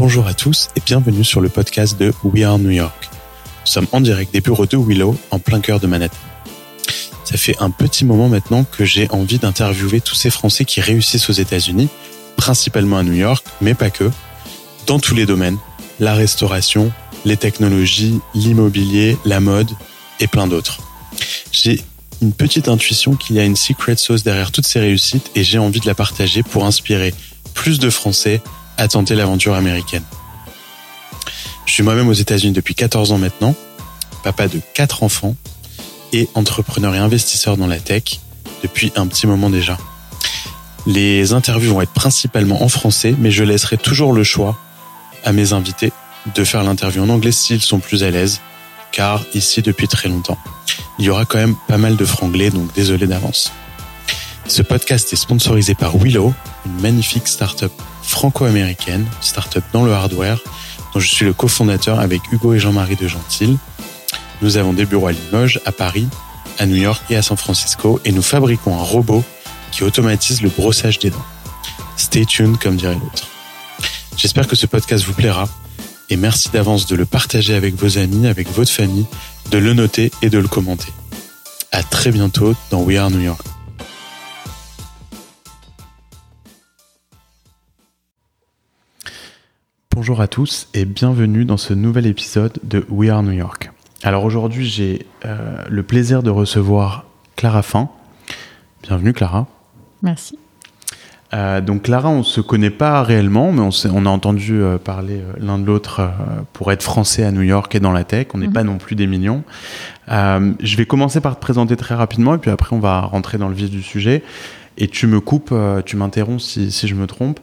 Bonjour à tous et bienvenue sur le podcast de We Are New York. Nous sommes en direct des bureaux de Willow, en plein cœur de Manhattan. Ça fait un petit moment maintenant que j'ai envie d'interviewer tous ces Français qui réussissent aux États-Unis, principalement à New York, mais pas que, dans tous les domaines, la restauration, les technologies, l'immobilier, la mode et plein d'autres. J'ai une petite intuition qu'il y a une secret sauce derrière toutes ces réussites et j'ai envie de la partager pour inspirer plus de Français à tenter l'aventure américaine. Je suis moi-même aux États-Unis depuis 14 ans maintenant, papa de 4 enfants et entrepreneur et investisseur dans la tech depuis un petit moment déjà. Les interviews vont être principalement en français, mais je laisserai toujours le choix à mes invités de faire l'interview en anglais s'ils sont plus à l'aise, car ici depuis très longtemps, il y aura quand même pas mal de franglais, donc désolé d'avance. Ce podcast est sponsorisé par Willow, une magnifique startup franco-américaine, startup dans le hardware, dont je suis le cofondateur avec Hugo et Jean-Marie de Gentil. Nous avons des bureaux à Limoges, à Paris, à New York et à San Francisco, et nous fabriquons un robot qui automatise le brossage des dents. Stay tuned, comme dirait l'autre. J'espère que ce podcast vous plaira, et merci d'avance de le partager avec vos amis, avec votre famille, de le noter et de le commenter. À très bientôt dans We Are New York. Bonjour à tous et bienvenue dans ce nouvel épisode de We Are New York. Alors aujourd'hui j'ai euh, le plaisir de recevoir Clara Fin. Bienvenue Clara. Merci. Euh, donc Clara, on se connaît pas réellement, mais on, on a entendu euh, parler l'un de l'autre pour être français à New York et dans la tech. On n'est Mhm. pas non plus des millions. Je vais commencer par te présenter très rapidement et puis après on va rentrer dans le vif du sujet. Et tu me coupes, euh, tu m'interromps si, si je me trompe.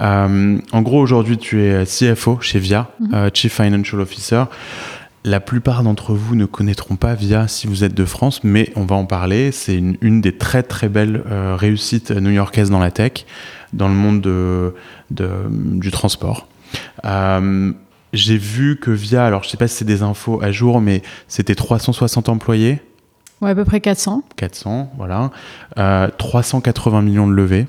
Euh, en gros, aujourd'hui, tu es CFO chez Via, Mhm. euh, Chief Financial Officer. La plupart d'entre vous ne connaîtront pas Via si vous êtes de France, mais on va en parler. C'est une, une des très très belles euh, réussites new-yorkaises dans la tech, dans le monde de, de- du transport. Euh, J'ai vu que Via, alors je sais pas si c'est des infos à jour, mais c'était 360 employés, Ouais, à peu près 400. 400, voilà, Euh, 380 millions de levées.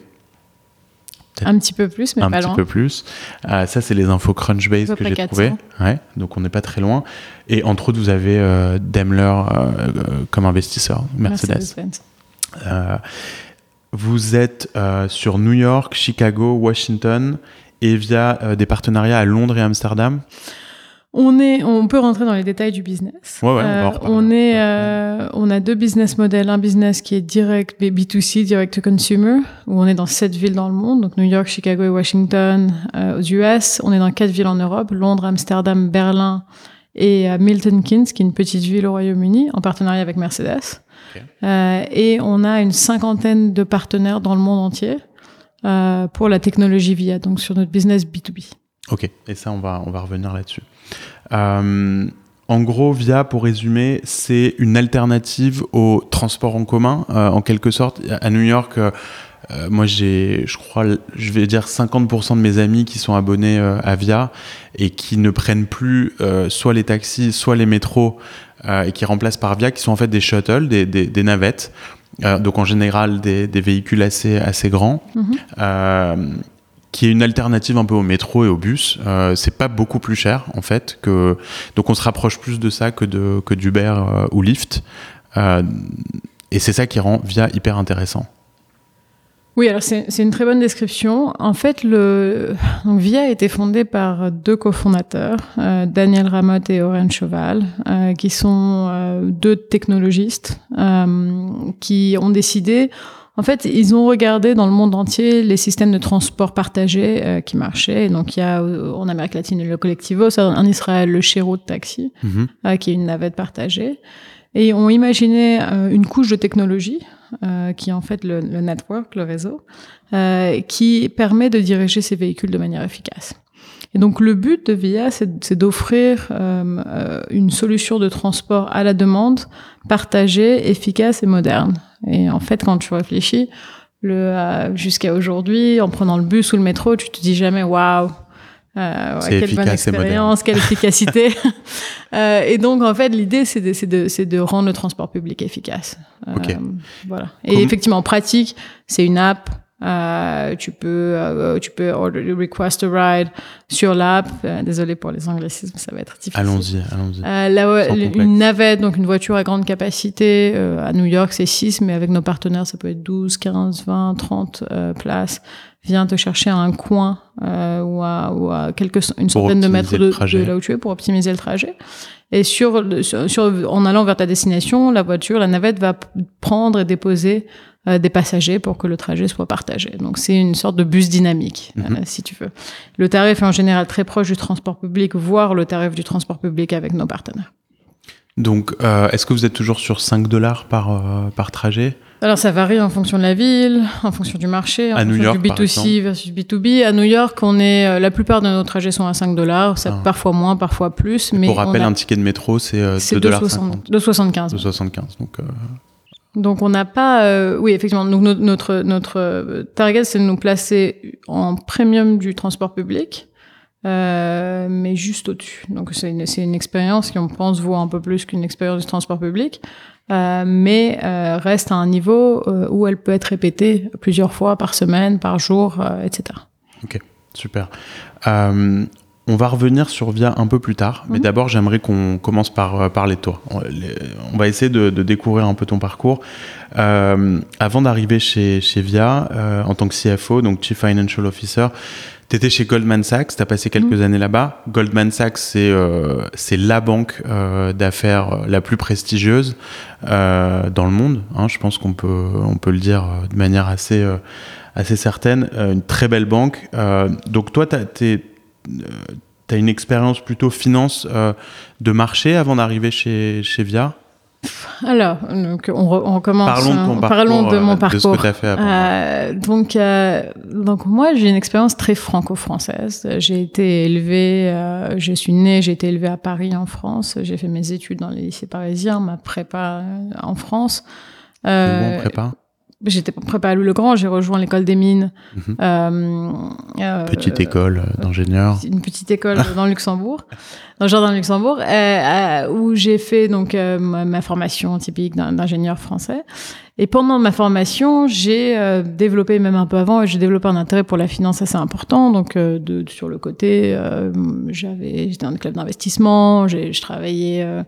Un petit peu plus, mais un pas petit loin. peu plus. Euh, ça, c'est les infos Crunchbase que j'ai trouvées. 400. Ouais, donc on n'est pas très loin. Et entre autres, vous avez euh, Daimler euh, euh, comme investisseur, Mercedes. Mercedes-Benz. Euh, vous êtes euh, sur New York, Chicago, Washington et via euh, des partenariats à Londres et Amsterdam. On, est, on peut rentrer dans les détails du business. Ouais, ouais, Euh, on, est, euh, on a deux business models. Un business qui est direct B2C, direct to consumer, où on est dans sept villes dans le monde, donc New York, Chicago et Washington euh, aux US. On est dans quatre villes en Europe, Londres, Amsterdam, Berlin et euh, Milton Keynes, qui est une petite ville au Royaume-Uni, en partenariat avec Mercedes. Euh, et on a une cinquantaine de partenaires dans le monde entier euh, pour la technologie VIA, donc sur notre business B2B. Ok, et ça, on va, on va revenir là-dessus. Euh, en gros, Via, pour résumer, c'est une alternative au transport en commun, euh, en quelque sorte. À New York, euh, moi, j'ai, je crois, je vais dire 50% de mes amis qui sont abonnés euh, à Via et qui ne prennent plus euh, soit les taxis, soit les métros euh, et qui remplacent par Via, qui sont en fait des shuttles, des, des, des navettes. Donc en général des, des véhicules assez, assez grands. Mhm. Euh, qui est une alternative un peu au métro et au bus. Euh, c'est pas beaucoup plus cher en fait que donc on se rapproche plus de ça que de que d'Uber euh, ou Lyft. Euh, et c'est ça qui rend Via hyper intéressant. Oui, alors c'est une très bonne description. En fait, le Via a été fondé par deux cofondateurs, euh, Daniel Ramotte et Aurène Cheval, qui sont deux technologistes qui ont décidé. En fait, ils ont regardé dans le monde entier les systèmes de transport partagés euh, qui marchaient. Et donc, il y a euh, en Amérique latine le Collectivo, en Israël le Shero de taxi, Mhm. euh, qui est une navette partagée. Et ils ont imaginé euh, une couche de technologie, euh, qui est en fait le, le network, le réseau, euh, qui permet de diriger ces véhicules de manière efficace. Et donc le but de VIA, c'est d'offrir euh, une solution de transport à la demande, partagée, efficace et moderne. Et en fait, quand tu réfléchis, le euh, jusqu'à aujourd'hui, en prenant le bus ou le métro, tu te dis jamais waouh. Euh, ouais, quelle bonne efficace expérience, quelle efficacité. Euh, et donc, en fait, l'idée, c'est de, de, de rendre le transport public efficace. Euh, Ok. Voilà. Et Comme- effectivement, en pratique, c'est une app Euh, tu peux, euh, tu peux order, request a ride sur l'app. Euh, désolé pour les anglicismes, ça va être difficile. Allons-y, allons-y. Euh, une navette, donc une voiture à grande capacité. euh, à New York, c'est 6, mais avec nos partenaires, ça peut être 12, 15, 20, 30 euh, places. Vient te chercher à un coin euh, ou à, ou à quelques, une centaine de mètres de là où tu es pour optimiser le trajet. Et sur, sur, sur- en allant vers ta destination, la voiture, la navette va prendre et déposer euh, des passagers pour que le trajet soit partagé. Donc c'est une sorte de bus dynamique, Mhm. euh, si tu veux. Le tarif est en général très proche du transport public, voire le tarif du transport public avec nos partenaires. Donc, euh, est-ce que vous êtes toujours sur 5 dollars par, par trajet? Alors ça varie en fonction de la ville, en fonction du marché, en À New fonction York, du par B2C versus B2B. À New York, on est euh, la plupart de nos trajets sont à 5 dollars, Ah. parfois moins, parfois plus, mais Pour rappel, a- un ticket de métro, c'est euh, c'est 2 dollars 2,60 2,75. 2,75. Donc, euh, Donc on n'a pas, euh, oui effectivement. Donc no- notre notre euh, target c'est de nous placer en premium du transport public, euh, mais juste au-dessus. Donc c'est une c'est une expérience qui on pense vaut un peu plus qu'une expérience du transport public, euh, mais euh, reste à un niveau euh, où elle peut être répétée plusieurs fois par semaine, par jour, etc. super. Euh, on va revenir sur Via un peu plus tard, mais Mhm. d'abord, j'aimerais qu'on commence par parler de toi. On, les- on va essayer de, de découvrir un peu ton parcours. Avant d'arriver chez, chez Via, en tant que CFO, donc Chief Financial Officer, tu étais chez Goldman Sachs, tu as passé quelques années là-bas. Goldman Sachs, c'est euh, c'est la banque euh, d'affaires la plus prestigieuse euh, dans le monde. hein. je pense qu'on peut, on peut le dire euh, de manière assez, euh, assez certaine. Euh, une très belle banque. Euh, donc toi, tu as, une expérience plutôt finance euh, de marché avant d'arriver chez, chez Via? Alors donc on, re- on recommence. Parlons de ton euh, parcours, parlons de euh, mon de ce parcours. que as fait avant. Euh, donc, euh, donc moi, j'ai une expérience très franco-française. J'ai été élevée, euh, je suis née, j'ai été élevée à Paris, en France. J'ai fait mes études dans les lycées parisiens, ma prépa en France. Euh, bon, prépare? J'étais prépa à Louis-le-Grand, j'ai rejoint l'école des mines. Mhm. Euh, euh, Petite école d'ingénieur. une petite école dans le Luxembourg, dans le jardin de Luxembourg, euh, euh, où j'ai fait donc euh, ma, ma formation typique d'ingénieur français. Et pendant ma formation, j'ai développé, même un peu avant, j'ai développé un intérêt pour la finance assez important. Donc, de, sur le côté, j'avais, j'étais dans un club d'investissement, j'ai, je travaillais euh,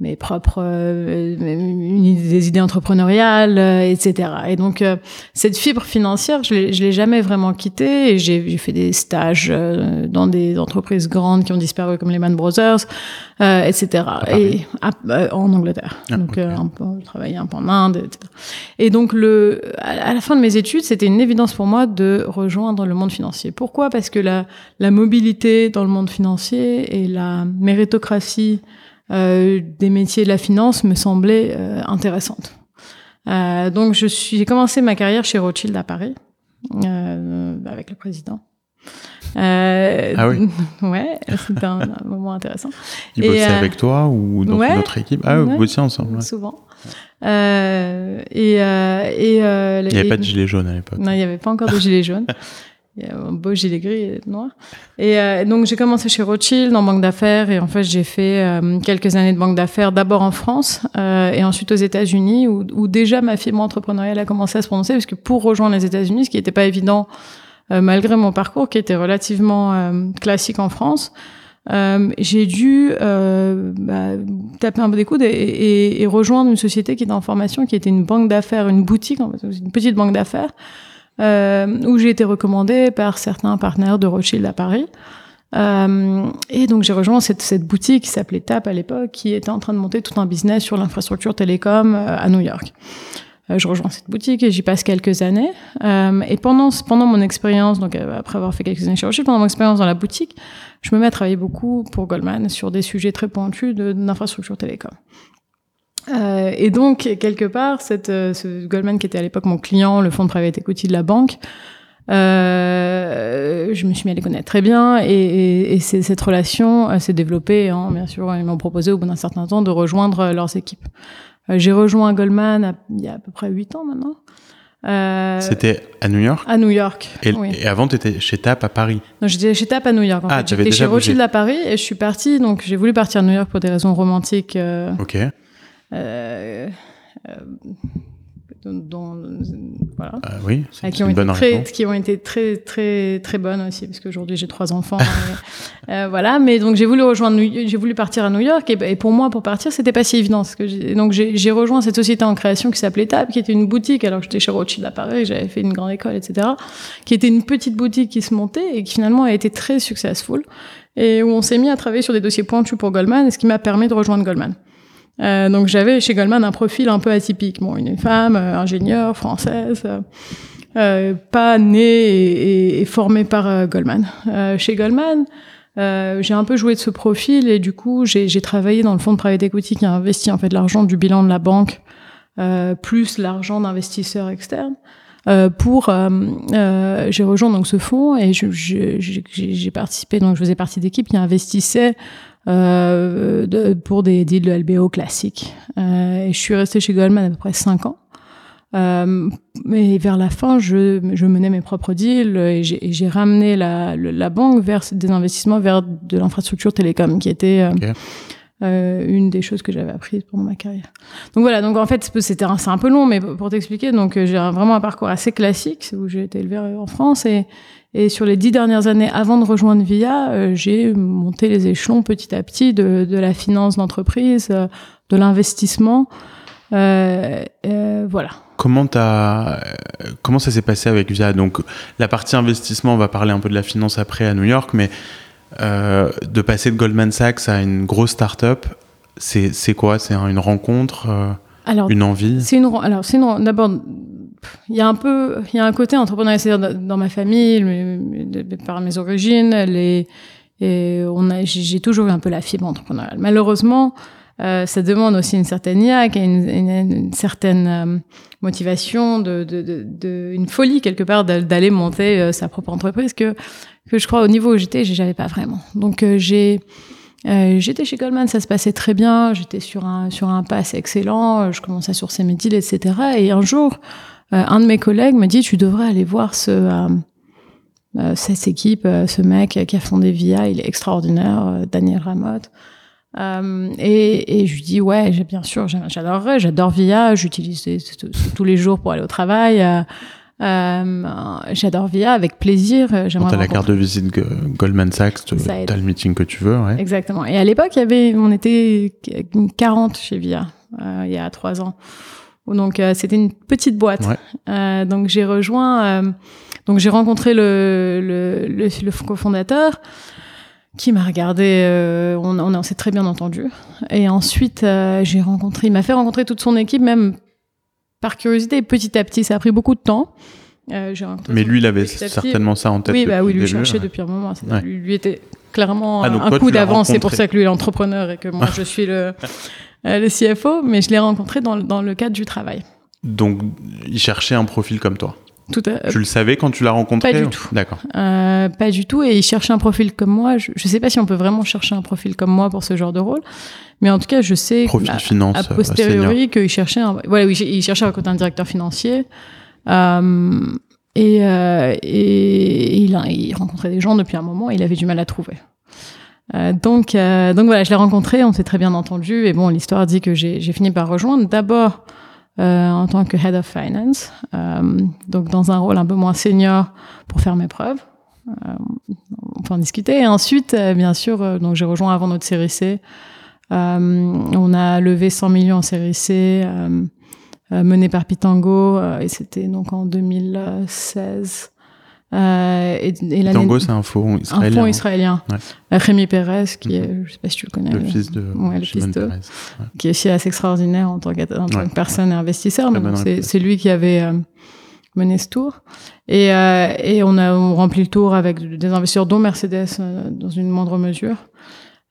mes propres euh, des idées entrepreneuriales, euh, etc. Et donc euh, cette fibre financière, je l'ai, je l'ai jamais vraiment quittée. Et j'ai, j'ai fait des stages euh, dans des entreprises grandes qui ont disparu comme Lehman Brothers, euh, etc. Et à- euh, en Angleterre. Ah, donc ok. euh, un peu, travaillé un peu en Inde, etc. Et donc le, à la fin de mes études, c'était une évidence pour moi de rejoindre le monde financier. Pourquoi? Parce que la, la mobilité dans le monde financier et la méritocratie des métiers de la finance me semblait euh, intéressante. Euh, donc je suis, j'ai commencé ma carrière chez Rothschild à Paris euh, avec le président. Euh, Ah oui. Ouais, c'était un, un moment intéressant. Il bossait euh, avec toi ou dans ouais. une autre équipe? Ah, vous Ouais. bossiez ensemble. ouais. Souvent. Euh, et euh, et euh, Il n'y avait et- pas de gilet jaune à l'époque. non, il n'y avait pas encore de gilet jaune. Il y avait un beau gilet gris et noir. Et euh, donc, j'ai commencé chez Rothschild en banque d'affaires. Et en fait, j'ai fait euh, quelques années de banque d'affaires, d'abord en France euh, et ensuite aux États-Unis, où, déjà ma fibre entrepreneuriale a commencé à se prononcer. Parce que pour rejoindre les États-Unis, ce qui n'était pas évident, malgré mon parcours qui était relativement classique en France, j'ai dû bah, taper un peu des coudes et, et- et rejoindre une société qui était en formation, qui était une banque d'affaires, une boutique, une petite banque d'affaires, où j'ai été recommandée par certains partenaires de Rothschild à Paris. Euh, et donc j'ai rejoint cette, boutique qui s'appelait TAP à l'époque, qui était en train de monter tout un business sur l'infrastructure télécom euh, à New York. Euh, je rejoins cette boutique et j'y passe quelques années. Euh, et pendant, pendant mon expérience, donc euh, après avoir fait quelques années chez Rothschild, pendant mon expérience dans la boutique, je me mets à travailler beaucoup pour Goldman sur des sujets très pointus d'infrastructure télécom. Euh, et donc, quelque part, cette, euh, ce Goldman qui était à l'époque mon client, le fonds de private equity de la banque, euh, je me suis mis à les connaître très bien et, et, et cette relation euh, s'est développée. Hein, bien sûr, ils m'ont proposé au bout d'un certain temps de rejoindre leurs équipes. Euh, J'ai rejoint Goldman à- il y a à peu près huit ans maintenant. Euh, C'était à New York? à New York. et, oui. et avant, tu étais chez TAP à Paris? Non, j'étais chez TAP à New York. En Ah, J'étais chez. Rothschild à Paris et je suis partie. Donc, j'ai voulu partir à New York pour des raisons romantiques. Ok. Euh, euh, dont, voilà, euh, oui, c'est qui ont une bonne été réponse. très, qui ont été très très très bonnes aussi parce qu'aujourd'hui j'ai trois enfants. et, euh, voilà, mais donc j'ai voulu rejoindre, j'ai voulu partir à New York et, et, pour moi pour partir c'était pas si évident parce que donc j'ai rejoint cette société en création qui s'appelait Tab, qui était une boutique alors que j'étais chez Rothschild à Paris, j'avais fait une grande école, etc. Qui était une petite boutique qui se montait et qui finalement a été très successful et où on s'est mis à travailler sur des dossiers pointus pour Goldman, ce qui m'a permis de rejoindre Goldman. Euh, donc j'avais chez Goldman un profil un peu atypique. Bon, une femme, euh, ingénieure, française, euh, euh pas née et, et, et formée par euh, Goldman. chez Goldman, j'ai un peu joué de ce profil et du coup j'ai travaillé dans le fonds de private equity qui a investi en fait l'argent du bilan de la banque plus l'argent d'investisseurs externes. Euh, pour euh, j'ai rejoint donc ce fonds et j'ai participé donc je faisais partie d'équipe qui investissait de, pour des deals de LBO classiques. Euh, et je suis restée chez Goldman à peu près 5 ans. Euh, mais vers la fin, je, je menais mes propres deals et j'ai ramené la, la, banque vers des investissements vers de l'infrastructure télécom, qui était euh, okay. euh, une des choses que j'avais apprises pendant ma carrière. Donc voilà, donc en fait, c'est un peu long, mais pour t'expliquer, donc j'ai vraiment un parcours assez classique où j'ai été élevée en France et et sur les dix dernières années, avant de rejoindre VIA, euh, j'ai monté les échelons petit à petit de, de la finance d'entreprise, euh, de l'investissement. Euh, voilà. Comment, as, comment ça s'est passé avec VIA? Donc, la partie investissement, on va parler un peu de la finance après à New York, mais de passer de Goldman Sachs à une grosse start-up, c'est quoi? C'est une rencontre alors, Une envie? C'est une, alors, c'est d'abord, il y a un peu, il y a un côté entrepreneurial, dans ma famille, par mes origines, les, et on a, j'ai toujours eu un peu la fibre entrepreneuriale. Malheureusement, euh, ça demande aussi une certaine IAC, une, une, certaine euh, motivation, de, de, de, de, une folie quelque part d'aller monter euh, sa propre entreprise que que je crois au niveau où j'étais, j'avais pas vraiment. Donc euh, j'ai j'étais chez Goldman, ça se passait très bien, j'étais sur un sur un pass excellent, je commençais à sourcer mes etc. Et un jour, un de mes collègues me dit tu devrais aller voir ce euh, euh cette équipe, euh, ce mec qui a fondé Via, il est extraordinaire, Daniel Ramotte. et, et je lui dis ouais, bien sûr, j'adorerais, j'adore Via, j'utilise tous les jours pour aller au travail. Euh, j'adore VIA avec plaisir. J'aimerais. T'as la carte de visite Goldman Sachs, t'as le meeting que tu veux. Ouais. Exactement. Et à l'époque, il y avait, on était 40 chez VIA euh, il y a trois ans. Donc euh, c'était une petite boîte. Ouais. Euh, donc j'ai rejoint, euh, donc j'ai rencontré le, le, le, le cofondateur qui m'a regardé, euh, on, on, on s'est très bien entendu. Et ensuite euh, j'ai rencontré, il m'a fait rencontrer toute son équipe, même par curiosité. Petit à petit, ça a pris beaucoup de temps. Mais lui, il avait certainement ça en tête. Oui, bah oui, lui cherchait ouais. depuis un moment. Ouais. Lui, lui, était clairement ah, un coup d'avance. C'est pour ça que lui est l'entrepreneur et que moi je suis le le CFO, mais je l'ai rencontré dans, dans le cadre du travail. Donc, il cherchait un profil comme toi tout à... Tu le savais quand tu l'as rencontré Pas du tout. D'accord. Euh, pas du tout. Et il cherchait un profil comme moi. Je ne sais pas si on peut vraiment chercher un profil comme moi pour ce genre de rôle. Mais en tout cas, je sais profil finance, a posteriori qu'il cherchait un, voilà, oui, il cherchait un, un directeur financier. Euh, et, euh, et il, a, il rencontrait des gens depuis un moment. Et il avait du mal à trouver. Euh, donc, euh, donc voilà, je l'ai rencontré, on s'est très bien entendu. Et bon, l'histoire dit que j'ai fini par rejoindre d'abord euh, en tant que head of finance, euh, donc dans un rôle un peu moins senior pour faire mes preuves. Euh, on peut en discuter. Et ensuite, bien sûr, donc j'ai rejoint avant notre série C. on a levé 100 millions en série C, mené par Pitango, et c'était donc en 2016. Euh, et, et Tango, c'est un fonds israélien. Un fonds israélien. Ouais. Rémi Pérez, qui est, je sais pas si tu le connais. Le, fils de, ouais, le fils de, ouais. qui est aussi assez extraordinaire en tant que, en tant que personne et investisseur. Donc c'est lui qui avait euh, mené ce tour. Et, euh, et on a on rempli le tour avec des investisseurs dont Mercedes euh, dans une moindre mesure.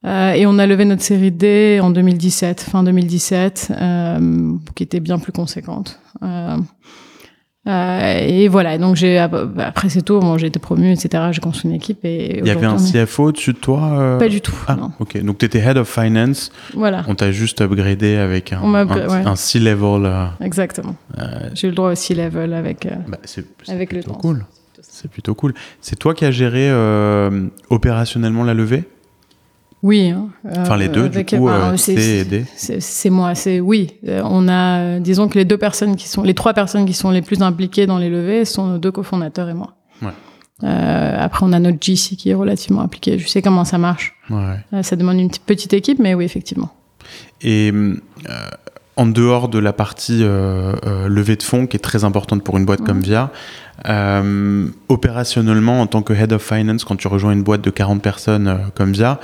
Euh, et on a levé notre série D en 2017, fin 2017, euh, qui était bien plus conséquente. Euh, euh, et voilà, donc j'ai après c'est tout, bon, j'ai été promu, etc. J'ai construit une équipe et il y avait un CFO au-dessus de toi euh... Pas du tout. Ah, non. ok. Donc tu étais head of finance. Voilà. On t'a juste upgradé avec un, un, ouais. un C-level. Euh... Exactement. J'ai eu le droit au C-level avec bah, c'est, avec le temps. Cool. C'est plutôt cool. C'est toi qui as géré opérationnellement la levée? Oui. Hein, enfin, les deux, du coup, et D. C'est moi, c'est oui. on a, disons que les deux personnes qui sont, les trois personnes qui sont les plus impliquées dans les levées sont nos deux cofondateurs et moi. Ouais. Euh, après, on a notre GC qui est relativement impliqué. Je sais comment ça marche. Ouais. ça demande une petite équipe, mais oui, effectivement. Et en dehors de la partie euh, euh, levée de fonds qui est très importante pour une boîte comme VIA, euh, opérationnellement en tant que head of finance, quand tu rejoins une boîte de 40 personnes comme VIA,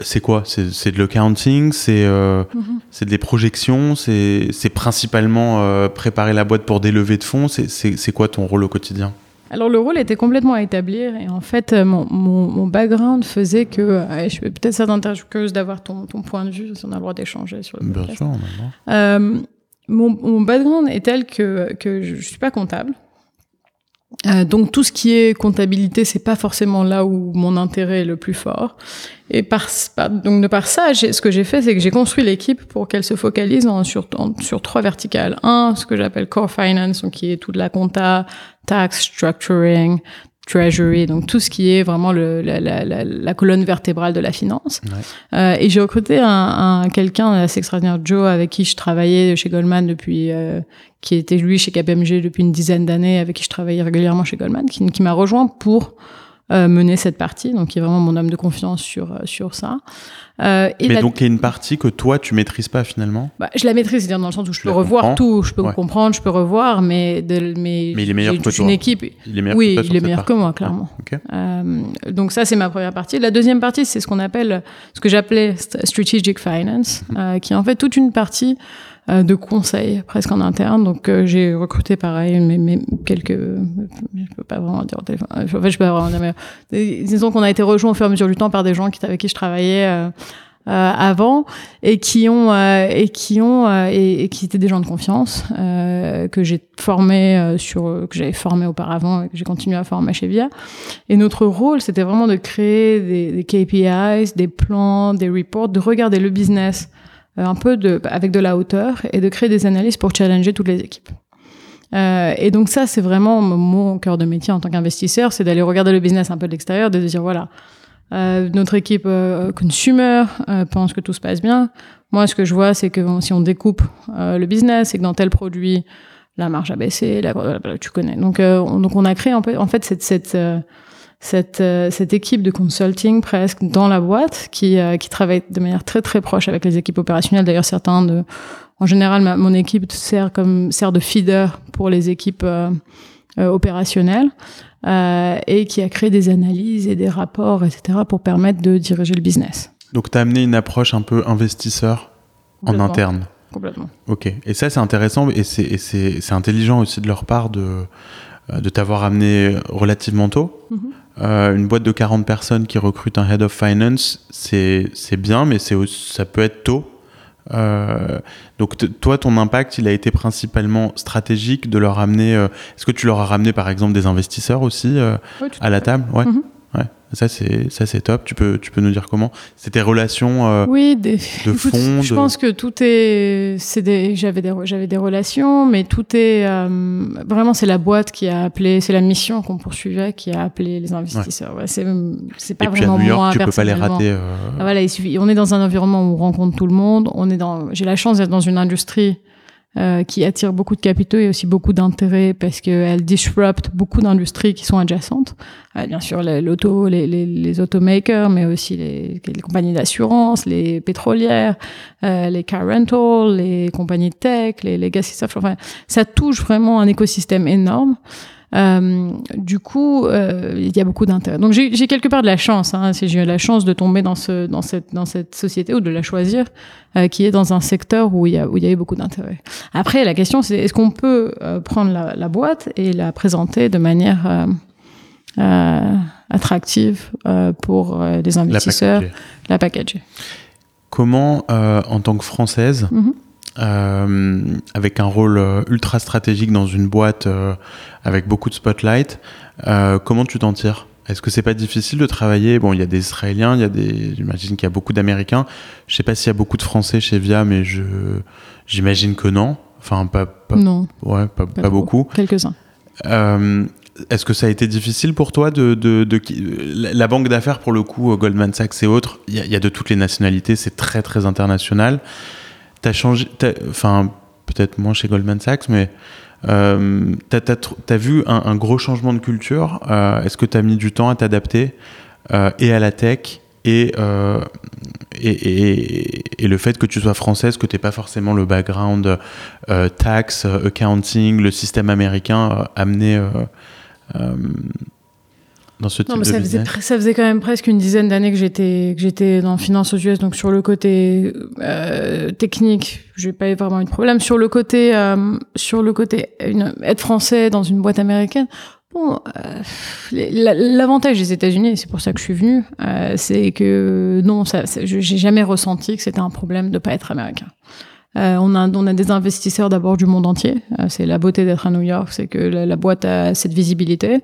c'est quoi? C'est de l'accounting, c'est mm-hmm. c'est des projections, c'est principalement préparer la boîte pour des levées de fonds. C'est quoi ton rôle au quotidien? Alors le rôle était complètement à établir et en fait euh, mon, mon, background faisait que euh, je peut-être ça curieuse d'avoir ton, ton, point de vue si on a le droit d'échanger sur le Bien sûr, euh, mon, mon, background est tel que, que je, ne suis pas comptable. Euh, donc tout ce qui est comptabilité, c'est pas forcément là où mon intérêt est le plus fort. Et par, donc de par ça, ce que j'ai fait, c'est que j'ai construit l'équipe pour qu'elle se focalise en, sur, sur trois verticales. Un, ce que j'appelle core finance, donc qui est toute la compta, tax, structuring, treasury, donc tout ce qui est vraiment le, la, la, la, colonne vertébrale de la finance. Euh, et j'ai recruté un, un quelqu'un assez extraordinaire, Joe, avec qui je travaillais chez Goldman depuis, euh, qui était lui chez KPMG depuis une dizaine d'années, avec qui je travaillais régulièrement chez Goldman, qui, qui m'a rejoint pour euh, mener cette partie, donc qui est vraiment mon homme de confiance sur euh, sur ça. Euh, et mais donc il y a une partie que toi tu maîtrises pas finalement? Bah, je la maîtrise, c'est-à-dire dans le sens où je peux revoir tout, je peux comprendre, je peux revoir, mais de, mais, mais il est meilleur que toi. Une équipe. Il est meilleur oui, que toi il est meilleur que moi, clairement. euh, donc ça c'est ma première partie. La deuxième partie c'est ce qu'on appelle, ce que j'appelais strategic finance, euh, qui est en fait toute une partie de conseils presque en interne. Donc euh, j'ai recruté pareil, mais, mais, quelques, je peux pas vraiment dire au téléphone. En fait, je peux pas vraiment dire, mais disons qu'on a été rejoint au fur et à mesure du temps par des gens qui avec qui je travaillais. Euh, euh, avant et qui ont euh, et qui ont et, qui étaient des gens de confiance euh, que j'ai formé sur que j'avais formé auparavant et que j'ai continué à former chez Via et notre rôle c'était vraiment de créer des, des, KPIs des plans des reports de regarder le business euh, un peu de, avec de la hauteur et de créer des analyses pour challenger toutes les équipes. Euh, et donc ça, c'est vraiment mon cœur de métier en tant qu'investisseur, c'est d'aller regarder le business un peu de l'extérieur, de dire voilà, euh, notre équipe euh, consumer euh, pense que tout se passe bien. Moi, ce que je vois, c'est que si on découpe le business, c'est que dans tel produit, la marge a baissé, tu connais. Donc, on, donc on a créé en fait, cette cette, euh, cette équipe de consulting presque dans la boîte qui, euh, qui travaille de manière très très proche avec les équipes opérationnelles. D'ailleurs, certains de, en général, mon équipe sert comme sert de feeder pour les équipes euh, opérationnelles et qui a créé des analyses et des rapports, etc., pour permettre de diriger le business. Donc, tu as amené une approche un peu investisseur en interne. Complètement. Ok. Et ça, c'est intéressant et c'est intelligent aussi de leur part de, de t'avoir amené relativement tôt. Mm-hmm. Euh, une boîte de 40 personnes qui recrute un head of finance, c'est bien, mais ça peut être tôt. Euh, donc toi, ton impact, il a été principalement stratégique de leur amener. Euh, est-ce que tu leur as ramené par exemple des investisseurs aussi à la table? Ouais. Mm-hmm. Ouais. Ça c'est ça c'est top. Tu peux tu peux nous dire comment? C'était relations euh, oui, des, de fond. Je pense que tout est c'est des j'avais des j'avais des relations, mais tout est euh, vraiment c'est la boîte qui a appelé, c'est la mission qu'on poursuivait qui a appelé les investisseurs. Ouais. c'est c'est pas Et vraiment puis à New York, tu peux pas les rater. Euh... Ah, voilà, il suffit. On est dans un environnement où on rencontre tout le monde. On est dans j'ai la chance d'être dans une industrie euh, qui attire beaucoup de capitaux et aussi beaucoup d'intérêt parce qu'elle disrupt beaucoup d'industries qui sont adjacentes. Euh, bien sûr, l'auto, les, les, les, automakers, mais aussi les, les compagnies d'assurance, les pétrolières, euh, les car rentals, les compagnies de tech, les legacy software. Enfin, ça touche vraiment un écosystème énorme. Euh, du coup, euh, il y a beaucoup d'intérêt. Donc j'ai quelque part de la chance. Hein, j'ai eu la chance de tomber dans, ce, dans, cette, dans cette société ou de la choisir, euh, qui est dans un secteur où il y a, où il y a eu beaucoup d'intérêt. Après, la question c'est est-ce qu'on peut euh, prendre la, la, boîte et la présenter de manière euh, attractive pour des investisseurs, la packager. Comment, en tant que française, mm-hmm. Avec un rôle euh, ultra stratégique dans une boîte euh, avec beaucoup de spotlight. comment tu t'en tires? Est-ce que c'est pas difficile de travailler? Bon, il y a des Israéliens, il y a des, j'imagine qu'il y a beaucoup d'Américains. Je sais pas s'il y a beaucoup de Français chez Via, mais je, j'imagine que non. Enfin, pas, pas non. Ouais, pas, pas, beaucoup. Quelques-uns. est-ce que ça a été difficile pour toi de, de, de la banque d'affaires pour le coup Goldman Sachs et autres il y, a de toutes les nationalités c'est très très international t'as changé enfin peut-être moins chez Goldman Sachs mais euh, t'as as, vu un, gros changement de culture euh, est-ce que t'as mis du temps à t'adapter euh, et à la tech et, euh, et, et, le fait que tu sois française, que tu n'aies pas forcément le background tax, accounting, le système américain amené dans ce type non, mais de ça business. Faisait, ça faisait quand même presque une dizaine d'années que j'étais que j'étais dans finance aux US, donc sur le côté euh, technique, j'ai pas eu vraiment eu de problème. Sur le côté euh, sur le côté une, être français dans une boîte américaine, Bon, euh, l'avantage des États-Unis, et c'est pour ça que je suis venue, euh, c'est que non, ça, ça j'ai jamais ressenti que c'était un problème de pas être américain. Euh, on, a, on a des investisseurs d'abord du monde entier. C'est la beauté d'être à New York, c'est que la, la, boîte a cette visibilité.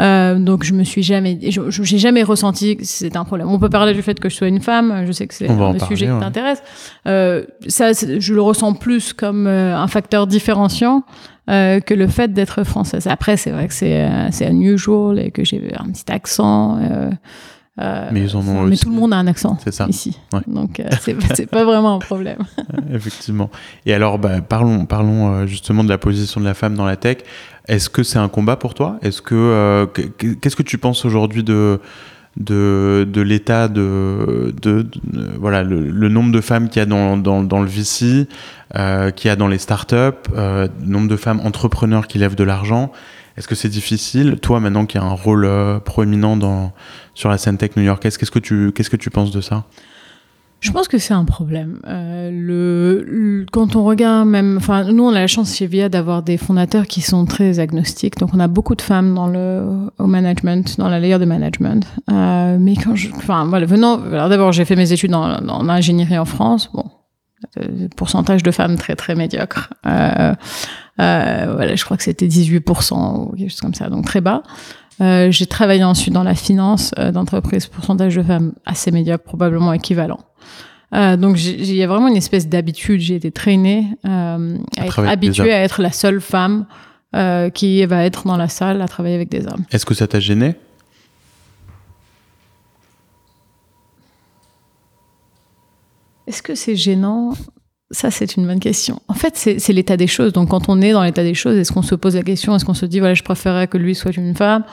Euh, donc je me suis jamais, j'ai jamais ressenti que c'était un problème. On peut parler du fait que je sois une femme. Je sais que c'est un sujet qui t'intéresse. Euh, ça, je le ressens plus comme un facteur différenciant euh, que le fait d'être française. Après, c'est vrai que c'est euh, c'est unusual et que j'ai un petit accent. Euh, euh, mais ils en ont mais aussi. tout le monde a un accent ça. ici. Ouais. Donc euh, c'est pas vraiment un problème. Effectivement. Et alors bah, parlons parlons euh, justement de la position de la femme dans la tech. Est-ce que c'est un combat pour toi? Est-ce que qu'est-ce que tu penses aujourd'hui de de, de l'état de, de, de, voilà le, le, nombre de femmes qu'il y a dans, dans, dans le VC, euh, qu'il y a dans les startups, euh, nombre de femmes entrepreneurs qui lèvent de l'argent? Est-ce que c'est difficile, toi maintenant qui as un rôle euh, proéminent dans, sur la scène tech new-yorkaise, qu'est-ce que tu qu'est-ce que tu penses de ça? Je pense que c'est un problème. Euh, le, le, quand on regarde même, enfin, nous on a la chance chez VIA d'avoir des fondateurs qui sont très agnostiques, donc on a beaucoup de femmes dans le au management, dans la layer de management. Euh, mais quand je, enfin, voilà, venant, alors d'abord j'ai fait mes études dans, dans l'ingénierie en France, bon, euh, pourcentage de femmes très très médiocre. Euh, voilà, je crois que c'était 18% ou quelque chose comme ça, donc très bas. Euh, j'ai travaillé ensuite dans la finance euh, d'entreprise, pourcentage de femmes assez médiocre, probablement équivalent. Euh, donc il y a vraiment une espèce d'habitude. J'ai été traînée euh, à, être habituée à être la seule femme euh, qui va être dans la salle à travailler avec des hommes. Est-ce que ça t'a gêné Est-ce que c'est gênant? Ça, c'est une bonne question. En fait, c'est l'état des choses. Donc, quand on est dans l'état des choses, est-ce qu'on se pose la question Est-ce qu'on se dit, voilà, je préférerais que lui soit une femme?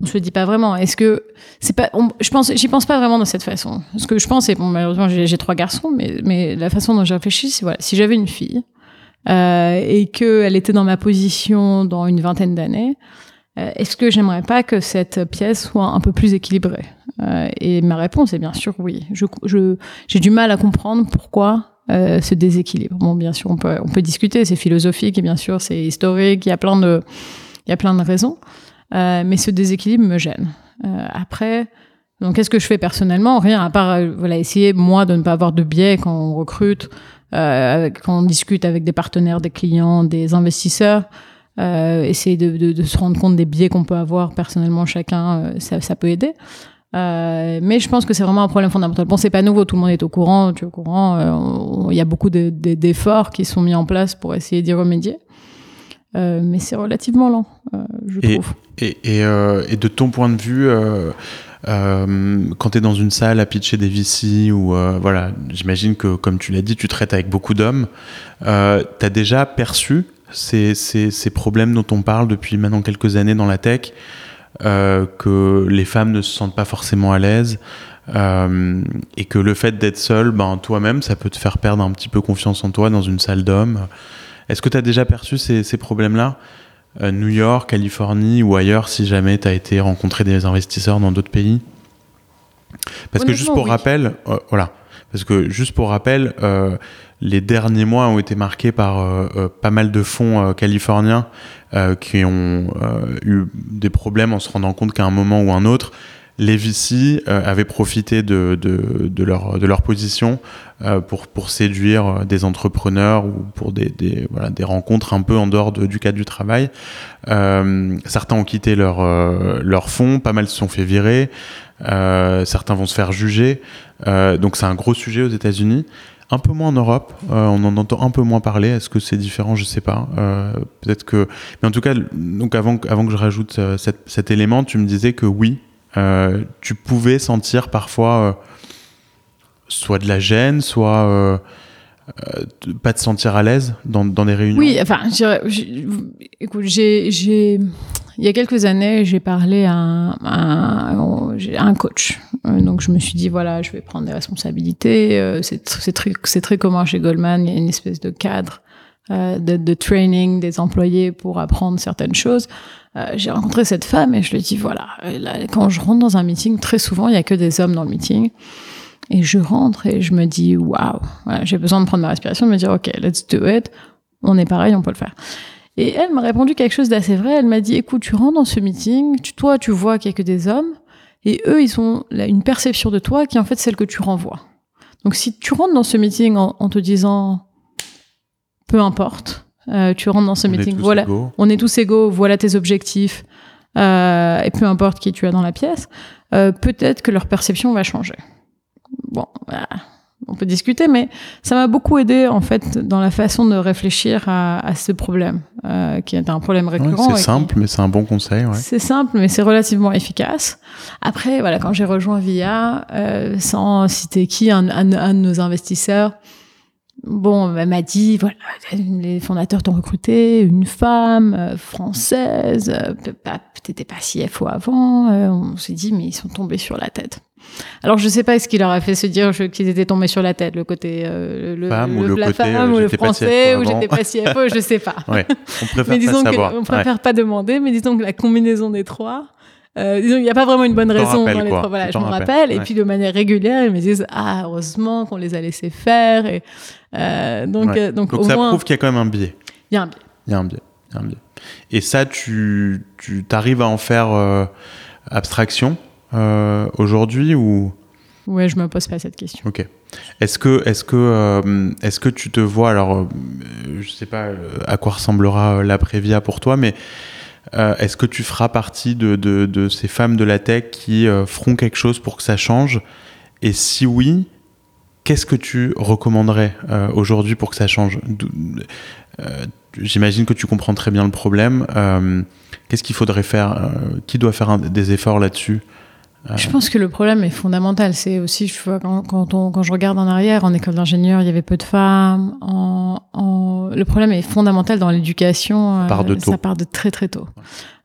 On se le dit pas vraiment. Est-ce que c'est pas on, Je pense, j'y pense pas vraiment de cette façon. Ce que je pense, c'est bon, malheureusement, j'ai trois garçons, mais mais la façon dont j'ai réfléchi, c'est voilà, si j'avais une fille euh, et qu'elle était dans ma position dans une vingtaine d'années, euh, est-ce que j'aimerais pas que cette pièce soit un peu plus équilibrée? Euh, Et ma réponse est bien sûr oui. Je j'ai je, du mal à comprendre pourquoi euh, ce déséquilibre. Bon, bien sûr, on peut, discuter, c'est philosophique et bien sûr, c'est historique, il y a plein de, il y a plein de raisons, euh, mais ce déséquilibre me gêne. Euh, après, donc, qu'est-ce que je fais personnellement? Rien, à part voilà, essayer, moi, de ne pas avoir de biais quand on recrute, quand on discute avec des partenaires, des clients, des investisseurs. essayer de, se rendre compte des biais qu'on peut avoir personnellement chacun, ça peut aider. Euh, mais je pense que c'est vraiment un problème fondamental. Bon, c'est pas nouveau, tout le monde est au courant, tu es au courant. Il euh, y a beaucoup d'efforts qui sont mis en place pour essayer d'y remédier. Euh, mais c'est relativement lent, je et, trouve. Et, et, et, de ton point de vue, quand tu es dans une salle à pitcher des VC, ou voilà, j'imagine que, comme tu l'as dit, tu traites avec beaucoup d'hommes, tu as déjà perçu ces, ces, ces problèmes dont on parle depuis maintenant quelques années dans la tech que les femmes ne se sentent pas forcément à l'aise euh, et que le fait d'être seule, ben, toi-même, ça peut te faire perdre un petit peu confiance en toi dans une salle d'hommes. Est-ce que tu as déjà perçu ces, ces problèmes-là euh, New York, Californie ou ailleurs, si jamais tu as été rencontrer des investisseurs dans d'autres pays? Parce que juste pour oui. rappel, euh, voilà, parce que juste pour rappel, euh, les derniers mois ont été marqués par euh, euh, pas mal de fonds californiens qui ont eu des problèmes en se rendant compte qu'à un moment ou un autre, les VC avaient profité de leur position pour, pour séduire des entrepreneurs ou pour des, des, voilà, des rencontres un peu en dehors de, du cadre du travail. certains ont quitté leur, leur fonds, pas mal se sont fait virer, certains vont se faire juger. donc c'est un gros sujet aux États-Unis. un peu moins en Europe. on en entend un peu moins parler. Est-ce que c'est différent? Je sais pas. Peut-être que. Mais en tout cas, donc avant, avant que je rajoute cet élément, tu me disais que oui, tu pouvais sentir parfois soit de la gêne, soit euh, pas te sentir à l'aise dans, dans des réunions? Oui, enfin, écoute, il y a quelques années, j'ai parlé à un, coach. Euh, donc, je me suis dit, voilà, je vais prendre des responsabilités. Euh, c'est, très, très commun chez Goldman. Il y a une espèce de cadre de, de, training des employés pour apprendre certaines choses. j'ai rencontré cette femme et je lui ai dit, voilà, quand je rentre dans un meeting, très souvent, il y a que des hommes dans le meeting. Et je rentre et je me dis, waouh, j'ai besoin de prendre ma respiration, de me dire, ok, let's do it. On est pareil, on peut le faire. Et elle m'a répondu quelque chose d'assez vrai. Elle m'a dit, écoute, tu rentres dans ce meeting, toi, tu vois qu'il y a que des hommes, et eux, ils ont une perception de toi qui est en fait celle que tu renvoies. Donc, si tu rentres dans ce meeting en, te disant, peu importe, euh, tu rentres dans ce meeting, voilà, on est tous égaux, voilà tes objectifs, euh, et peu importe qui tu as dans la pièce, euh, peut-être que leur perception va changer bon, on peut discuter, mais ça m'a beaucoup aidé en fait dans la façon de réfléchir à, ce problème, euh, qui est un problème récurrent. c'est simple, mais c'est un bon conseil. C'est simple, mais c'est relativement efficace. Après, voilà, quand j'ai rejoint Via, euh, sans citer qui, un, de nos investisseurs, bon, elle m'a dit, voilà, les fondateurs t'ont recruté, une femme euh, française, peut-être pas CFO avant. on s'est dit, mais ils sont tombés sur la tête. Alors je sais pas ce qui leur a fait se dire qu'ils étaient tombés sur la tête, le côté euh, le, le, la femme euh, ou le français ou j'étais pas CFO, je sais pas. Ouais, on préfère mais disons pas savoir. on préfère pas demander, mais disons que la combinaison des trois. Euh, disons il n'y a pas vraiment une bonne raison dans les trois. Voilà, je me rappelle. Et puis de manière régulière, ils me disent ah heureusement qu'on les a laissés faire. Et euh, donc donc, donc ça prouve qu'il y a quand même un biais. Il y a un biais. Il y a un biais. Il y a un biais. Et ça, tu tu t'arrives à en faire abstraction euh, aujourd'hui ou? Ouais, je me pose pas cette question. Ok. Est-ce que, est-ce que, euh, est-ce que tu te vois alors, euh, je sais pas à quoi ressemblera l'après-via pour toi, mais est-ce que tu feras partie de, de, de, ces femmes de la tech qui feront quelque chose pour que ça change? Et si oui, qu'est-ce que tu recommanderais aujourd'hui pour que ça change? J'imagine que tu comprends très bien le problème. qu'est-ce qu'il faudrait faire Qui doit faire des efforts là-dessus? Je pense que le problème est fondamental. C'est aussi, je vois, quand, quand, on, quand, je regarde en arrière, en école d'ingénieur, il y avait peu de femmes. En, en... Le problème est fondamental dans l'éducation. Part de euh, ça part de très très tôt.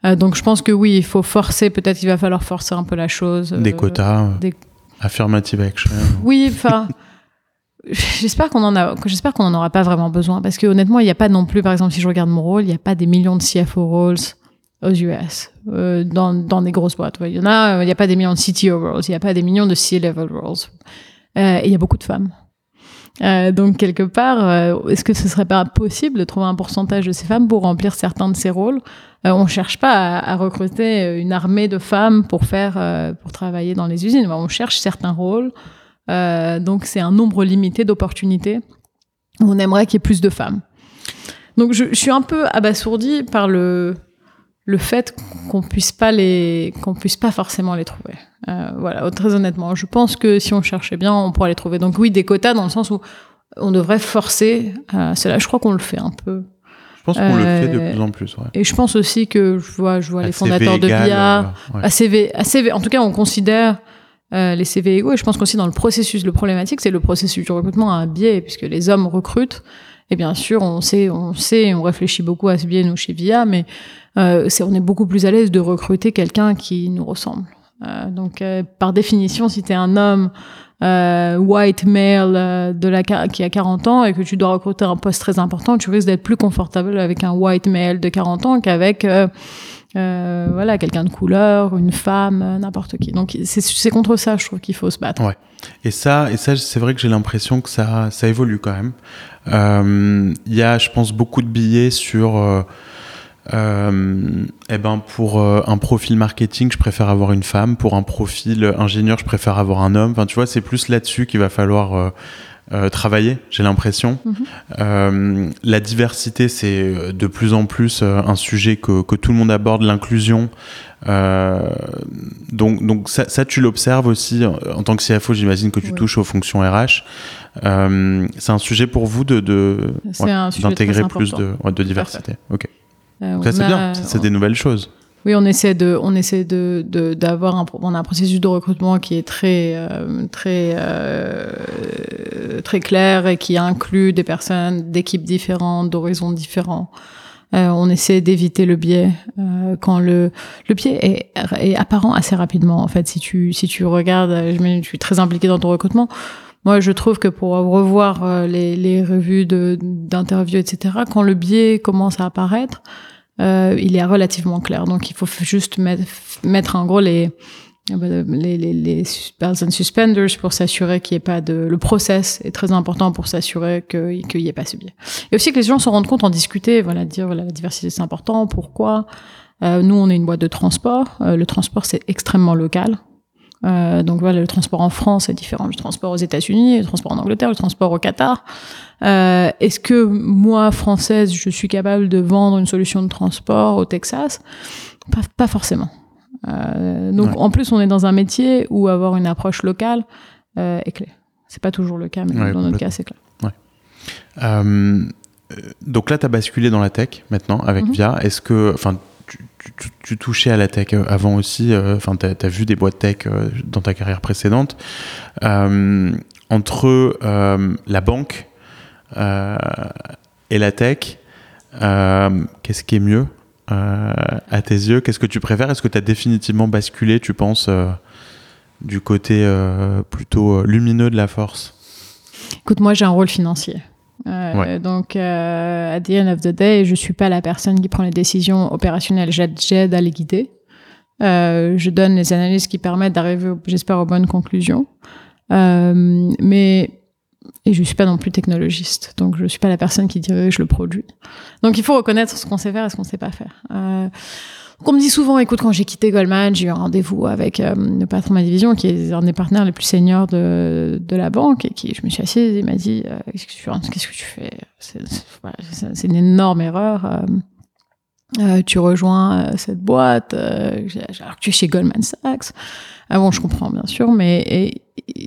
Euh, donc je pense que oui, il faut forcer. Peut-être il va falloir forcer un peu la chose. Des euh, quotas. Des... Affirmative action. Oui, enfin. J'espère qu'on en a, j'espère qu'on en aura pas vraiment besoin parce que honnêtement, il n'y a pas non plus, par exemple, si je regarde mon rôle, il n'y a pas des millions de CFO roles aux US, euh, dans, dans des grosses boîtes. Il y en a, il n'y a pas des millions de CTO roles, il n'y a pas des millions de C-level roles. Euh, et il y a beaucoup de femmes. Euh, donc quelque part, euh, est-ce que ce serait pas possible de trouver un pourcentage de ces femmes pour remplir certains de ces rôles? Euh, On cherche pas à, recruter une armée de femmes pour faire, euh, pour travailler dans les usines. On cherche certains rôles. donc c'est un nombre limité d'opportunités. On aimerait qu'il y ait plus de femmes. Donc je, je suis un peu abasourdie par le le fait qu'on puisse pas les qu'on puisse pas forcément les trouver. Euh, voilà, très honnêtement, je pense que si on cherchait bien, on pourrait les trouver. Donc oui, des quotas dans le sens où on devrait forcer euh, cela. Je crois qu'on le fait un peu. Je pense qu'on le fait de euh, plus en plus. Ouais. Et je pense aussi que je vois, je vois les fondateurs de BIA, euh, ouais. ACV, ACV. En tout cas, on considère euh, les CV égaux. Et je pense qu'aussi dans le processus, le problématique, c'est le processus du recrutement a un biais puisque les hommes recrutent. Et bien sûr, on sait, on sait, on réfléchit beaucoup à ce biais nous chez VIA, mais euh, on est beaucoup plus à l'aise de recruter quelqu'un qui nous ressemble. Euh, donc, euh, par définition, si tu es un homme euh, white male euh, de la qui a 40 ans et que tu dois recruter un poste très important, tu risques d'être plus confortable avec un white male de 40 ans qu'avec voilà quelqu'un de couleur, une femme, n'importe qui. Donc, c'est contre ça, je trouve qu'il faut se battre. Ouais. Et ça, et ça, c'est vrai que j'ai l'impression que ça, ça évolue quand même. Il y a, je pense, beaucoup de billets sur euh, eh ben pour euh, un profil marketing, je préfère avoir une femme. Pour un profil ingénieur, je préfère avoir un homme. Enfin, tu vois, c'est plus là-dessus qu'il va falloir euh, euh, travailler, j'ai l'impression. Mhm. Euh, la diversité, c'est de plus en plus euh, un sujet que, que tout le monde aborde, l'inclusion. Euh, donc, donc ça, ça tu l'observes aussi en tant que CFO, j'imagine que tu touches aux fonctions RH. Euh, c'est un sujet pour vous de, ouais, d'intégrer plus de, ouais, de diversité. Ok. Euh, Donc ça c'est a- bien, c'est des nouvelles choses. Oui, on essaie de, on essaie de, d'avoir un, on a un processus de recrutement qui est très, euh, très, euh, très clair et qui inclut des personnes d'équipes différentes, d'horizons différents. Euh, on essaie d'éviter le biais euh, quand le le biais est, est apparent assez rapidement. En fait, si tu si tu regardes, euh, je, me- je suis très impliquée dans ton recrutement. Moi, je trouve que pour revoir euh, les, les revues d'interviews, etc., quand le biais commence à apparaître, euh, il est relativement clair. Donc, il faut juste mettre, mettre en gros les les, les, les and suspenders pour s'assurer qu'il n'y ait pas de... Le process est très important pour s'assurer qu'il n'y ait pas ce biais. Et aussi que les gens se rendent compte, en discuter, voilà, dire voilà, la diversité c'est important, pourquoi. Euh, nous, on est une boîte de transport. Euh, le transport, c'est extrêmement local. Euh, donc voilà, le transport en France est différent du transport aux États-Unis, le transport en Angleterre, le transport au Qatar. Euh, Est-ce que moi, française, je suis capable de vendre une solution de transport au Texas? Pas, pas forcément. Euh, donc Ouais. en plus, on est dans un métier où avoir une approche locale est clé. C'est pas toujours le cas, mais Ouais, dans notre cas, c'est clair. Donc là, tu as basculé dans la tech maintenant avec Mhm. Via. Est-ce que, enfin, tu, touchais à la tech euh, avant aussi, euh, enfin, tu as, vu des boîtes tech euh, dans ta carrière précédente. Euh, entre euh, la banque euh, et la tech, euh, qu'est-ce qui est mieux euh, à tes yeux? Qu'est-ce que tu préfères? Est-ce que tu as définitivement basculé, tu penses, euh, du côté euh, plutôt euh, lumineux de la force? Écoute, moi, j'ai un rôle financier. Euh, Ouais. Donc, euh, at the end of the day, je suis pas la personne qui prend les décisions opérationnelles. J'aide, à les guider. Euh, je donne les analyses qui permettent d'arriver, j'espère, aux bonnes conclusions. Euh, mais et je suis pas non plus technologiste, donc je suis pas la personne qui dirige le produit. Donc il faut reconnaître ce qu'on sait faire et ce qu'on sait pas faire. Euh, donc on me dit souvent, écoute, quand j'ai quitté Goldman, j'ai eu un rendez-vous avec euh, le patron de ma division, qui est un des partenaires les plus seniors de, de la banque, et qui, je me suis assise, et il m'a dit, euh, qu'est-ce que tu fais? C'est une énorme erreur. euh, euh, tu rejoins euh, cette boîte, alors que tu es chez Goldman Sachs. Ah bon, je comprends bien sûr, mais et-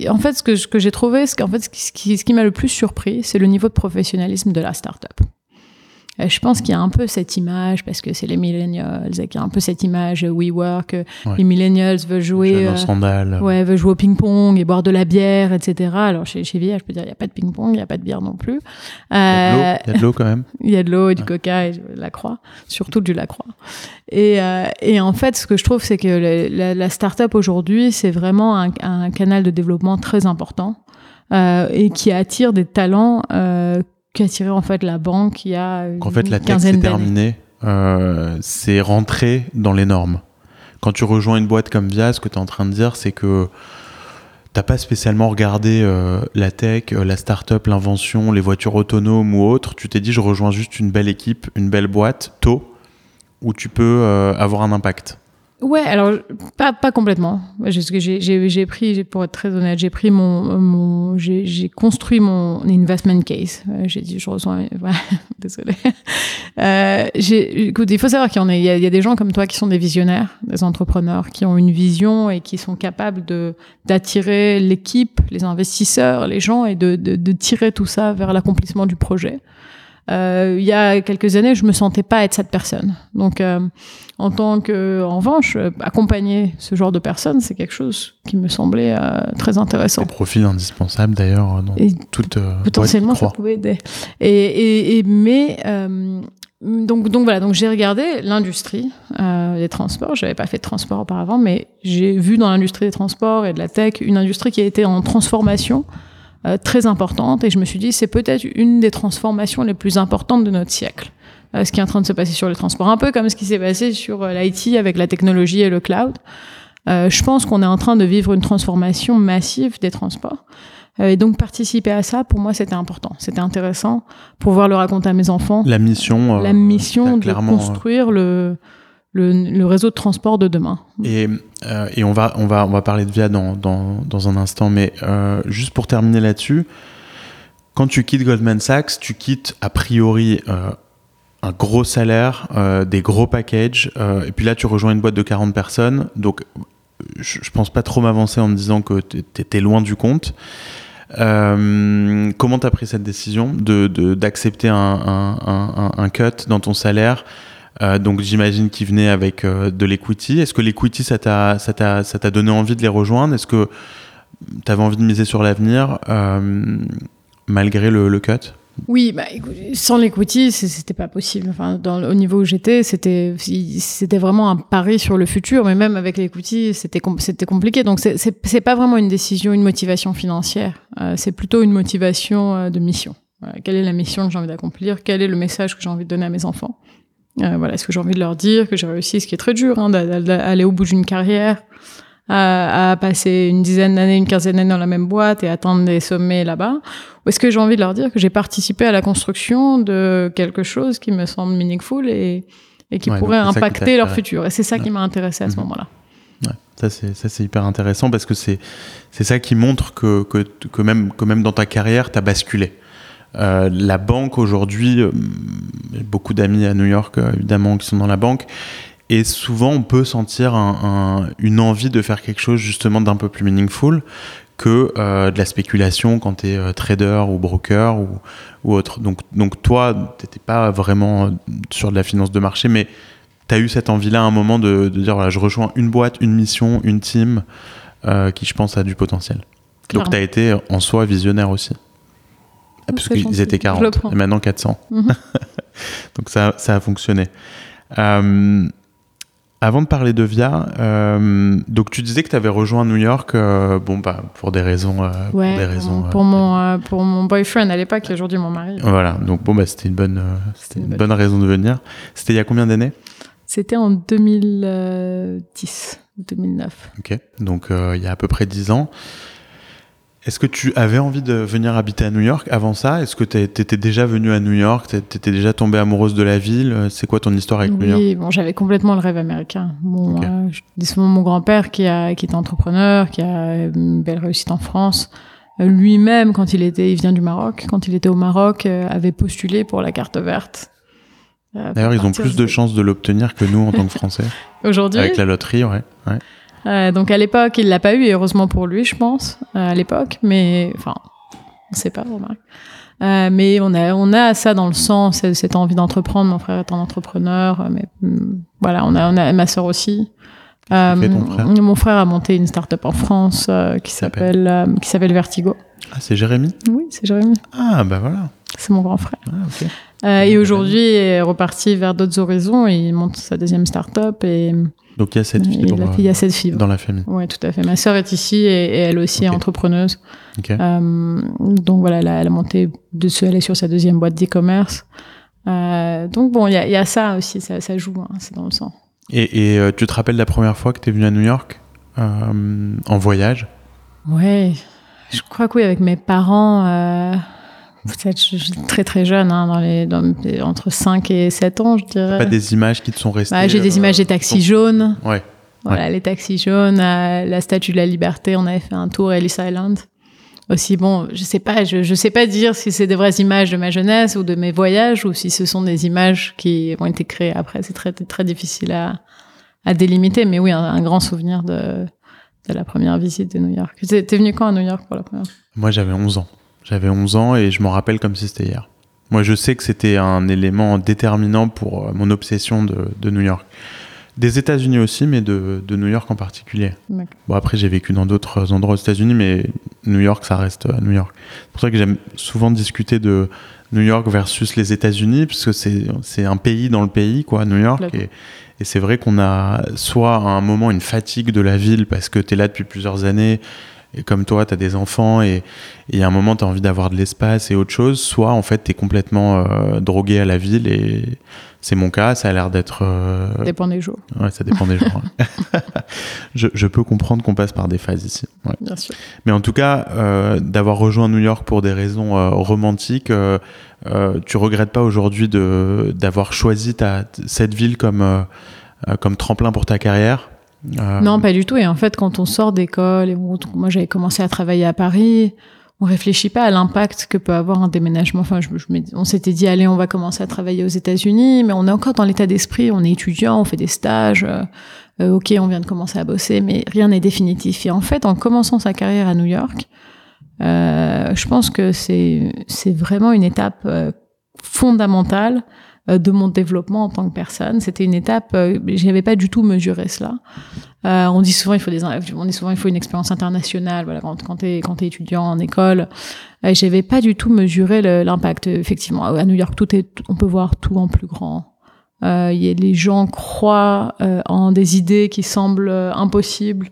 en fait, ce que, que j'ai trouvé, ce, ce qui, ce qui m'a le plus surpris, c'est le niveau de professionnalisme de la start-up. Euh, Je pense qu'il y a un peu cette image, parce que c'est les millennials, et qu'il y a un peu cette image WeWork, euh, Ouais. les millennials veulent jouer, euh, ouais, veulent jouer au ping-pong et boire de la bière, etc. Alors chez, chez je peux dire, il n'y a pas de ping-pong, il n'y a pas de bière non plus. Il y a de l'eau, Euh, il y a de l'eau quand même. il y a de l'eau et du Ouais. coca et de la croix, surtout du la croix. Et, euh, et en fait, ce que je trouve, c'est que le- la, la start-up aujourd'hui, c'est vraiment un, un canal de développement très important et qui attire des talents euh, qui attiraient en fait la banque il y a une Qu'en fait, la tech, quinzaine c'est d'années. terminé. Euh, c'est rentré dans les normes. Quand tu rejoins une boîte comme Via, ce que tu es en train de dire, c'est que t'as pas spécialement regardé euh, la tech, euh, la start-up, l'invention, les voitures autonomes ou autres. Tu t'es dit, je rejoins juste une belle équipe, une belle boîte, tôt, où tu peux euh, avoir un impact. Ouais, alors pas pas complètement. J'ai j'ai pris, pour être très honnête, j'ai pris mon mon j'ai j'ai construit mon investment case. Euh, J'ai dit je reçois, ouais, désolé. Euh, écoute, il faut savoir qu'il y en a, a, il y a des gens comme toi qui sont des visionnaires, des entrepreneurs qui ont une vision et qui sont capables de d'attirer l'équipe, les investisseurs, les gens et de de, de tirer tout ça vers l'accomplissement du projet. Euh, il y a quelques années, je me sentais pas être cette personne. Donc, euh, en tant que, en revanche, euh, accompagner ce genre de personnes, c'est quelque chose qui me semblait euh, très intéressant. Des profils indispensables d'ailleurs dans Et toute potentiellement, ça pouvait aider. Et, et, et mais donc donc voilà, donc j'ai regardé l'industrie euh, des transports. J'avais pas fait de transport auparavant, mais j'ai vu dans l'industrie des transports et de la tech une industrie qui a été en transformation euh, très importante. Et je me suis dit, c'est peut-être une des transformations les plus importantes de notre siècle. euh, ce qui est en train de se passer sur les transports, un peu comme ce qui s'est passé sur euh, l'IT avec la technologie et le cloud. Euh, je pense qu'on est en train de vivre une transformation massive des transports. Et donc participer à ça, pour moi, c'était important. C'était intéressant pour pouvoir le raconter à mes enfants. La mission. la mission de construire le, le, réseau de transport de demain. Et, euh, et on, va, on, va, on va parler de Via dans, dans, dans un instant, mais euh, juste pour terminer là-dessus, quand tu quittes Goldman Sachs, tu quittes a priori euh, un gros salaire, des gros packages, et puis là tu rejoins une boîte de 40 personnes, donc je, je pense pas trop m'avancer en me disant que tu étais loin du compte. Comment tu as pris cette décision de d'accepter un, un, un, cut dans ton salaire euh, donc j'imagine qu'il venait avec euh, de l'equity. Est-ce que l'equity, ça t'a, donné envie de les rejoindre? Est-ce que tu avais envie de miser sur l'avenir euh, malgré le, cut? Oui, bah, sans l'equity, c'était pas possible. Enfin, au niveau où j'étais, c'était vraiment un pari sur le futur, mais même avec l'equity, c'était compliqué. Donc c'est pas vraiment une décision, une motivation financière. C'est plutôt une motivation de mission. Quelle est la mission que j'ai envie d'accomplir? Quel est le message que j'ai envie de donner à mes enfants? Euh, Voilà, est-ce que j'ai envie de leur dire que j'ai réussi, ce qui est très dur, hein, d'aller au bout d'une carrière à, à, passer une dizaine d'années, une quinzaine d'années dans la même boîte et atteindre des sommets là-bas Ou est-ce que j'ai envie de leur dire que j'ai participé à la construction de quelque chose qui me semble meaningful et, et qui Ouais, pourrait impacter leur futur Et c'est ça qui m'a intéressé à ce Mhm. moment-là. Ouais, ça c'est ça c'est hyper intéressant parce que c'est c'est ça qui montre que que, que même que même dans ta carrière t'as basculé. Euh, la banque aujourd'hui, euh, beaucoup d'amis à New York euh, évidemment qui sont dans la banque et souvent on peut sentir un- un- une envie de faire quelque chose justement d'un peu plus meaningful que euh, de la spéculation quand tu es trader ou broker ou, ou autre. Donc, donc toi, t'étais pas vraiment sur de la finance de marché, mais tu as eu cette envie-là à un moment de, de dire voilà, je rejoins une boîte, une mission, une team qui, je pense, a du potentiel. Donc tu as été en soi visionnaire aussi. Ah, Parce qu'ils étaient Je le 40 prends. et maintenant 400. Mhm. Donc ça, ça a fonctionné. Euh, avant de parler de Via, euh, donc tu disais que tu avais rejoint New York, euh, bon bah pour des raisons, euh, pour des raisons. mon- pour mon, pour mon boyfriend à l'époque, qui est aujourd'hui mon mari. Voilà, donc bon bah c'était une bonne, c'était une une bonne bonne raison de venir. C'était il y a combien d'années? C'était en 2010 ou 2009. Ok, donc il y a à peu près 10 ans. Est-ce que tu avais envie de venir habiter à New York avant ça? Est-ce que tu étais déjà venu à New York? Tu étais déjà tombée amoureuse de la ville? C'est quoi ton histoire avec New York? Oui, bon, j'avais complètement le rêve américain. Euh, je dis souvent mon grand-père qui, a, qui est entrepreneur, qui a une belle réussite en France. Euh, Lui-même, quand il était, il vient du Maroc, quand il était au Maroc, euh, avait postulé pour la carte verte. Euh, D'ailleurs, ils ont plus de chances de l'obtenir que nous en tant que Français. Aujourd'hui, avec la loterie, ouais. ouais. Euh, donc à l'époque, il l'a pas eu, et heureusement pour lui, je pense, euh, à l'époque. Mais enfin, on sait pas, remarque. Euh, mais on a, on a ça dans le sang, cette envie d'entreprendre. Mon frère est un entrepreneur, mais hum, voilà, on a, on a ma sœur aussi. Euh, frère? mon frère a monté une start-up en France euh, qui s'appelle qui s'appelle Vertigo. Ah, c'est Jérémy? Oui, c'est Jérémy, Ah, bah voilà. c'est mon grand frère. Ah, ok. Euh, et aujourd'hui, il est reparti vers d'autres horizons. Et il monte sa deuxième start-up et, Donc il y a cette il, y a fibre. dans la famille. Oui, tout à fait. Ma sœur est ici et, et elle aussi est entrepreneuse. Euh, donc voilà, elle a, elle a monté dessus, elle est sur sa deuxième boîte d'e-commerce. Euh, donc bon, il y a, il y a ça aussi, ça, ça joue, hein, c'est dans le sang. Et, et, euh, tu te rappelles la première fois que tu es venu à New York euh, en voyage? Ouais, je crois que oui, avec mes parents, peut-être je- je- très très jeune, hein, dans les, dans entre 5 et 7 ans, je dirais. Pas des images qui te sont restées Bah, J'ai des euh, images des taxis jaunes. Ouais. Voilà, les taxis jaunes, euh, la Statue de la Liberté, on avait fait un tour à Ellis Island. Aussi, bon, je sais pas, je, je sais pas dire si c'est des vraies images de ma jeunesse ou de mes voyages ou si ce sont des images qui ont été créées après. C'est très, très difficile à, à délimiter, mais oui, un, un grand souvenir de, de la première visite de New York. T'es venu quand à New York pour la première fois? Moi, j'avais 11 ans. J'avais 11 ans et je m'en rappelle comme si c'était hier. Moi, je sais que c'était un élément déterminant pour euh, mon obsession de, de New York. Des États-Unis aussi, mais de, de New York en particulier. Bon, après, j'ai vécu dans d'autres endroits aux États-Unis, mais New York, ça reste à New York. C'est pour ça que j'aime souvent discuter de New York versus les États-Unis, parce que c'est un pays dans le pays, quoi, New York. Et, et c'est vrai qu'on a soit à un moment une fatigue de la ville parce que tu es là depuis plusieurs années, et comme toi, tu as des enfants, et, et à un moment, tu as envie d'avoir de l'espace et autre chose, soit en fait, tu es complètement euh, drogué à la ville, et c'est mon cas, ça a l'air d'être. euh, Ça dépend des jours, Ouais, ça dépend des jours. ouais. je, je peux comprendre qu'on passe par des phases ici. ouais. bien sûr. Mais en tout cas, euh, d'avoir rejoint New York pour des raisons euh, romantiques, euh, euh, tu regrettes pas aujourd'hui d'avoir choisi ta, cette ville comme euh, euh, comme tremplin pour ta carrière? Euh, Non, pas du tout. Et en fait, quand on sort d'école, et on- moi j'avais commencé à travailler à Paris, on réfléchit pas à l'impact que peut avoir un déménagement. Enfin, on s'était dit, allez, on va commencer à travailler aux États-Unis, mais on est encore dans l'état d'esprit. On est étudiant, on fait des stages. Euh, euh, ok, on vient de commencer à bosser, mais rien n'est définitif. Et en fait, en commençant sa carrière à New York, je pense que c'est vraiment une étape fondamentale de mon développement en tant que personne. C'était une étape, euh, je n'avais pas du tout mesuré cela. Euh, on dit souvent il faut des, on dit souvent il faut une expérience internationale. Voilà, quand, quand t'es quand es étudiant en école, euh, j'avais pas du tout mesuré l'impact. Effectivement, à New York, tout est, on peut voir tout en plus grand. Euh, y a, les gens croient euh, en des idées qui semblent impossibles.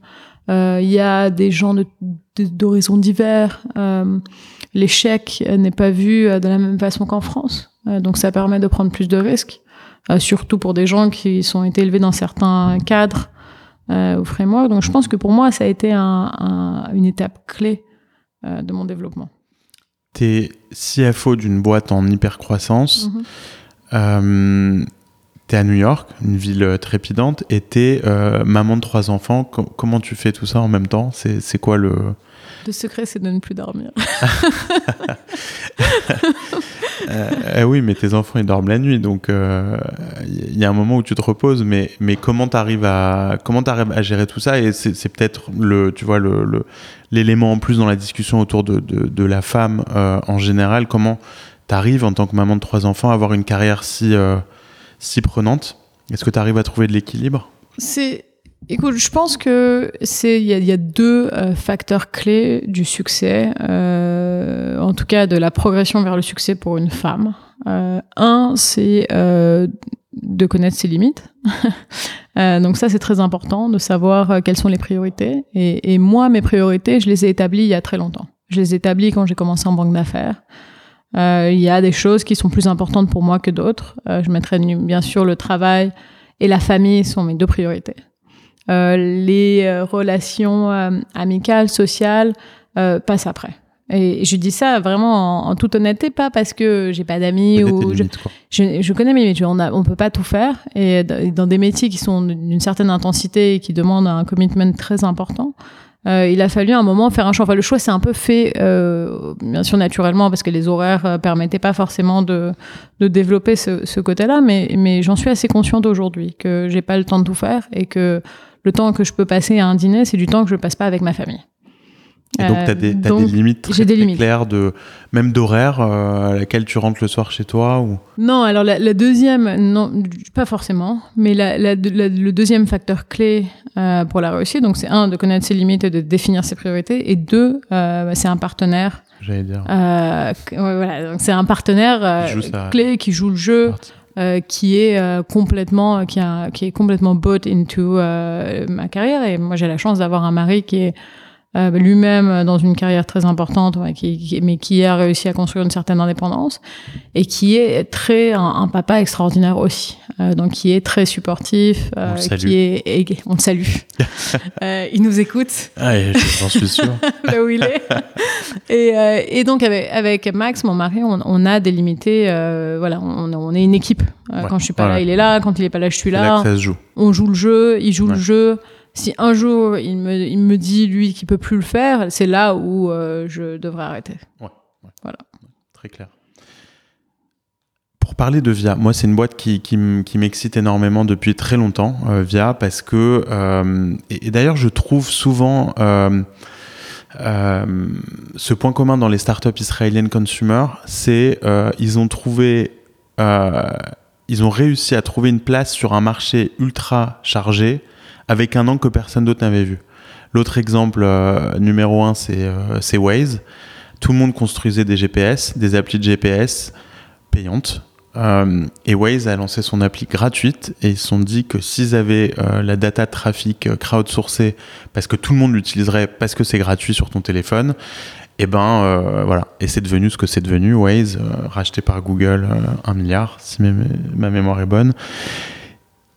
Il y a des gens d'horizons de, divers. L'échec n'est pas vu de la même façon qu'en France. Euh, donc ça permet de prendre plus de risques, euh, surtout pour des gens qui sont été élevés dans certains cadres euh, au framework. Donc je pense que pour moi, ça a été un, une étape clé de mon développement. Tu es CFO d'une boîte en hyper croissance. Mm-hmm. tu es à New York, une ville trépidante, et tu es maman de trois enfants. comment tu fais tout ça en même temps? C'est quoi le... Le secret, c'est de ne plus dormir. Euh, eh oui, mais tes enfants, ils dorment la nuit, donc il euh, y a un moment où tu te reposes, mais, mais comment tu arrives à, comment arrives à gérer tout ça? Et c'est peut-être le, tu vois, le, l'élément en plus dans la discussion autour de, de, de la femme euh, en général. Comment tu arrives, en tant que maman de trois enfants, à avoir une carrière si, si prenante? Est-ce que tu arrives à trouver de l'équilibre? C'est Écoute, je pense que c'est il y, a, deux euh, facteurs clés du succès, euh, en tout cas de la progression vers le succès pour une femme. Euh, un, c'est de connaître ses limites. donc ça, c'est très important de savoir quelles sont les priorités. Et, et, moi, mes priorités, je les ai établies il y a très longtemps. Je les ai établies quand j'ai commencé en banque d'affaires. il y a des choses qui sont plus importantes pour moi que d'autres. je mettrai bien sûr le travail et la famille sont mes deux priorités. Euh, les euh, relations euh, amicales, sociales passent après. Et je dis ça vraiment en, toute honnêteté, pas parce que j'ai pas d'amis ou je, je, connais mes métiers. On, a, on peut pas tout faire et dans des métiers qui sont d'une certaine intensité et qui demandent un commitment très important. Euh, il a fallu un moment faire un choix. Enfin, le choix s'est un peu fait, euh, bien sûr naturellement, parce que les horaires euh, permettaient pas forcément de, de développer ce, ce côté-là, mais, mais j'en suis assez consciente aujourd'hui que j'ai pas le temps de tout faire et que le temps que je peux passer à un dîner, c'est du temps que je passe pas avec ma famille. Et donc, tu as, des, des limites très, des limites. claires, de, même d'horaire euh, à laquelle tu rentres le soir chez toi ou... Non, alors la, la, deuxième, non, pas forcément, mais la, le deuxième facteur clé euh, pour la réussite, donc c'est un, de connaître ses limites et de définir ses priorités, et deux, euh, c'est un partenaire. J'allais dire. Euh, voilà, donc c'est un partenaire euh, clé qui joue le jeu. Euh, qui est euh, complètement qui, a, qui est complètement bought into euh, ma carrière. Et moi j'ai la chance d'avoir un mari qui est euh, lui-même dans une carrière très importante, qui, mais qui a réussi à construire une certaine indépendance et qui est très un, papa extraordinaire aussi. Euh, donc qui est très supportif, euh, on qui est, on le salue. il nous écoute. Ah, j'en suis sûr. Là où il est. Et, et donc avec, avec, Max, mon mari, on, a délimité. voilà, on, on, est une équipe. Quand je suis pas là, il est là. Quand il est pas là, je suis là. là que ça se joue. On joue le jeu, il joue le jeu si un jour il me, il me dit lui qu'il peut plus le faire, c'est là où euh, je devrais arrêter. Ouais, Voilà. Très clair. Pour parler de Via, moi c'est une boîte qui, qui, m'excite énormément depuis très longtemps, euh, Via, parce que, euh, et, d'ailleurs je trouve souvent ce point commun dans les startups israéliennes consumer, c'est ils ont trouvé, ils ont réussi à trouver une place sur un marché ultra chargé avec un angle que personne d'autre n'avait vu. L'autre exemple euh, numéro un, euh, c'est Waze. Tout le monde construisait des GPS, des applis de GPS payantes. Euh, et Waze a lancé son appli gratuite et ils se sont dit que s'ils avaient la data de trafic crowdsourcée, parce que tout le monde l'utiliserait parce que c'est gratuit sur ton téléphone, et eh ben voilà. Et c'est devenu ce que c'est devenu. Waze, racheté par Google, un milliard, si ma mémoire est bonne.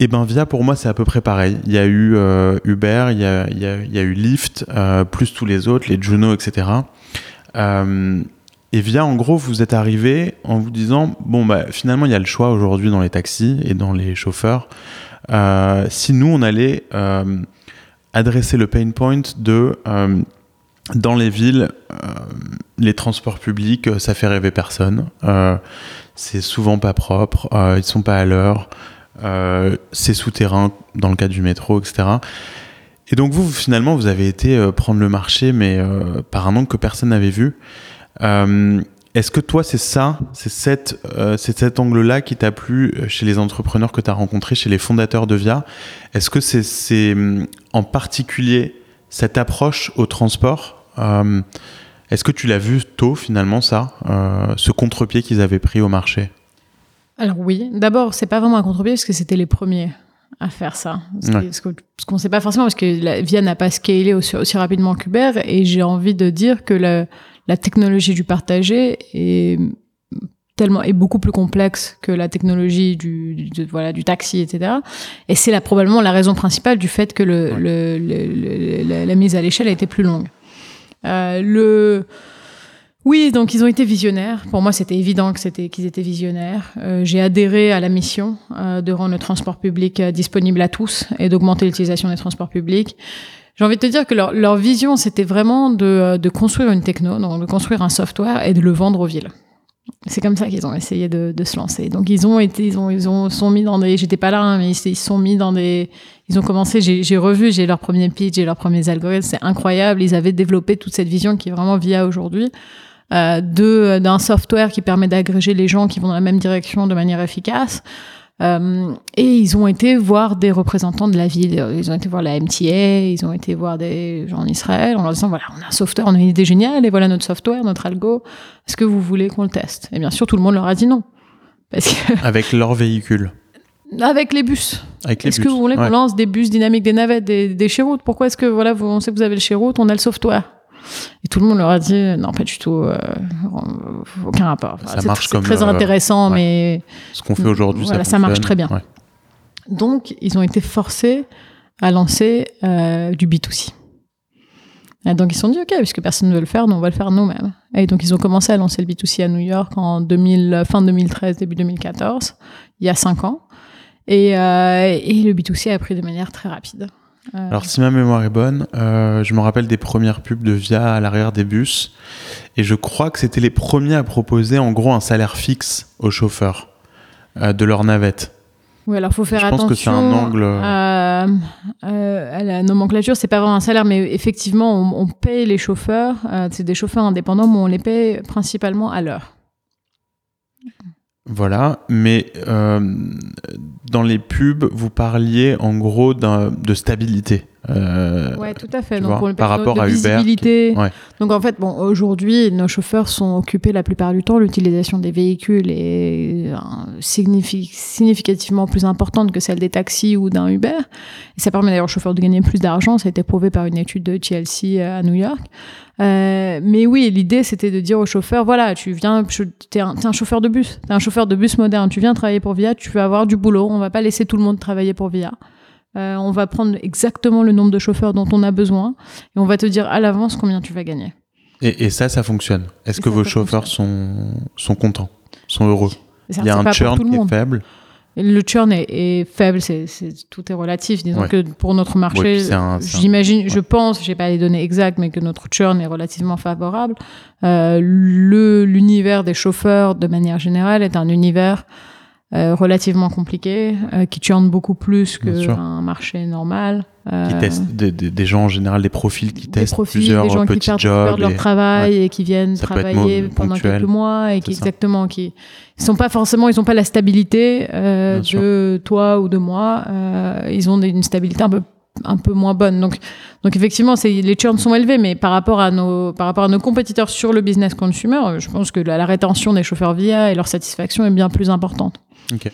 Eh ben Via pour moi c'est à peu près pareil. Il y a eu euh, Uber, il y a, il, y a, il y a, eu Lyft, euh, plus tous les autres, les Juno, etc. Euh, et Via en gros vous êtes arrivé en vous disant bon bah finalement il y a le choix aujourd'hui dans les taxis et dans les chauffeurs. Si nous on allait adresser le pain point de dans les villes, les transports publics, ça fait rêver personne. c'est souvent pas propre, ils sont pas à l'heure. C'est souterrain dans le cas du métro, etc. Et donc vous, finalement, vous avez été prendre le marché, mais par un angle que personne n'avait vu. Est-ce que toi, c'est ça, c'est euh, cet angle-là qui t'a plu euh, chez les entrepreneurs que tu as rencontrés, chez les fondateurs de Via? Est-ce que c'est hum, en particulier cette approche au transport? Euh, Est-ce que tu l'as vu tôt finalement ça, ce contre-pied qu'ils avaient pris au marché? Alors oui, d'abord, c'est pas vraiment un contre-pied parce que c'était les premiers à faire ça. Ce qu'on ne sait pas forcément parce que la Via n'a pas scalé aussi, aussi rapidement qu'Uber et j'ai envie de dire que la technologie du partagé est tellement est beaucoup plus complexe que la technologie du, voilà du taxi etc et c'est là probablement la raison principale du fait que le, la, mise à l'échelle a été plus longue. Euh, le oui, donc ils ont été visionnaires. Pour moi, c'était évident que c'était qu'ils étaient visionnaires. Euh, j'ai adhéré à la mission euh, de rendre le transport public disponible à tous et d'augmenter l'utilisation des transports publics. J'ai envie de te dire que leur, leur vision, c'était vraiment de, euh, de, construire une techno, donc de construire un software et de le vendre aux villes. C'est comme ça qu'ils ont essayé de, de, se lancer. Donc ils ont été, ils ont, ils ont sont mis dans des, j'étais pas là, hein, mais ils, ils sont mis dans des, ils ont commencé, j'ai revu, j'ai leur premier pitch, j'ai leurs premiers algorithmes, c'est incroyable. Ils avaient développé toute cette vision qui est vraiment via aujourd'hui. Euh, de d'un software qui permet d'agréger les gens qui vont dans la même direction de manière efficace, euh, et ils ont été voir des représentants de la ville. Ils ont été voir la MTA, ils ont été voir des gens en Israël en leur disant voilà, on a un software, on a une idée géniale, et voilà notre software, notre algo. Est-ce que vous voulez qu'on le teste? Et bien sûr, tout le monde leur a dit non. Parce que... Avec leur véhicule avec les bus. Est-ce que vous voulez qu'on lance des bus dynamiques, des navettes, des, des Pourquoi est-ce que voilà, vous, on sait que vous avez le Sherwood, on a le software? Et tout le monde leur a dit non, pas du tout, euh, aucun rapport. ça marche comme très euh, intéressant, mais ce qu'on fait aujourd'hui, voilà, ça, marche très bien. Donc, ils ont été forcés à lancer euh, du B2C. Et donc ils se sont dit ok, puisque personne ne veut le faire, nous on va le faire nous-mêmes. Et donc ils ont commencé à lancer le B2C à New York en 2000, fin 2013, début 2014, il y a cinq ans. Et, et le B2C a pris de manière très rapide. Euh, Alors si ma mémoire est bonne, euh, je me rappelle des premières pubs de Via à l'arrière des bus, et je crois que c'était les premiers à proposer en gros un salaire fixe aux chauffeurs euh, de leur navette. Oui, alors faut faire je attention. pense que c'est un angle. À, la nomenclature, c'est pas vraiment un salaire, mais effectivement, on, on paye les chauffeurs. c'est des chauffeurs indépendants, mais on les paye principalement à l'heure. Voilà, mais euh, dans les pubs, vous parliez en gros de stabilité. Euh, ouais, tout à fait. Donc, par rapport à visibilité. Uber. Donc en fait, bon, aujourd'hui, nos chauffeurs sont occupés la plupart du temps. L'utilisation des véhicules est euh, significativement plus importante que celle des taxis ou d'un Uber. Et ça permet d'ailleurs aux chauffeurs de gagner plus d'argent. Ça a été prouvé par une étude de TLC à New York. Euh, mais oui, l'idée c'était de dire aux chauffeurs, voilà, tu viens, t'es un, es un chauffeur de bus, t'es un chauffeur de bus moderne, tu viens travailler pour Via, tu vas avoir du boulot, on va pas laisser tout le monde travailler pour Via. Euh, on va prendre exactement le nombre de chauffeurs dont on a besoin et on va te dire à l'avance combien tu vas gagner. Et, ça, ça fonctionne. Est-ce que vos chauffeurs sont, sont contents, sont heureux Il y a un churn qui est faible le churn est, faible, c'est, tout est relatif. Disons que pour notre marché, j'imagine, je pense, j'ai pas les données exactes, mais que notre churn est relativement favorable. Euh, le, l'univers des chauffeurs, de manière générale, est un univers euh, relativement compliqué, euh, qui churn beaucoup plus qu'un marché normal. Euh, qui testent des, des, gens en général, des profils qui testent profils, plusieurs des gens petits qui perdent, jobs. Perdent leur travail et qui viennent travailler pendant quelques mois et qui exactement qui ils sont pas forcément, ils ont pas la stabilité euh, de toi ou de moi. Euh, ils ont une stabilité un peu un peu moins bonne. Donc, donc effectivement, c'est, les churns sont élevés, mais par rapport à nos, par rapport à nos compétiteurs sur le business consumer, je pense que la, la rétention des chauffeurs VIA et leur satisfaction est bien plus importante. Ok.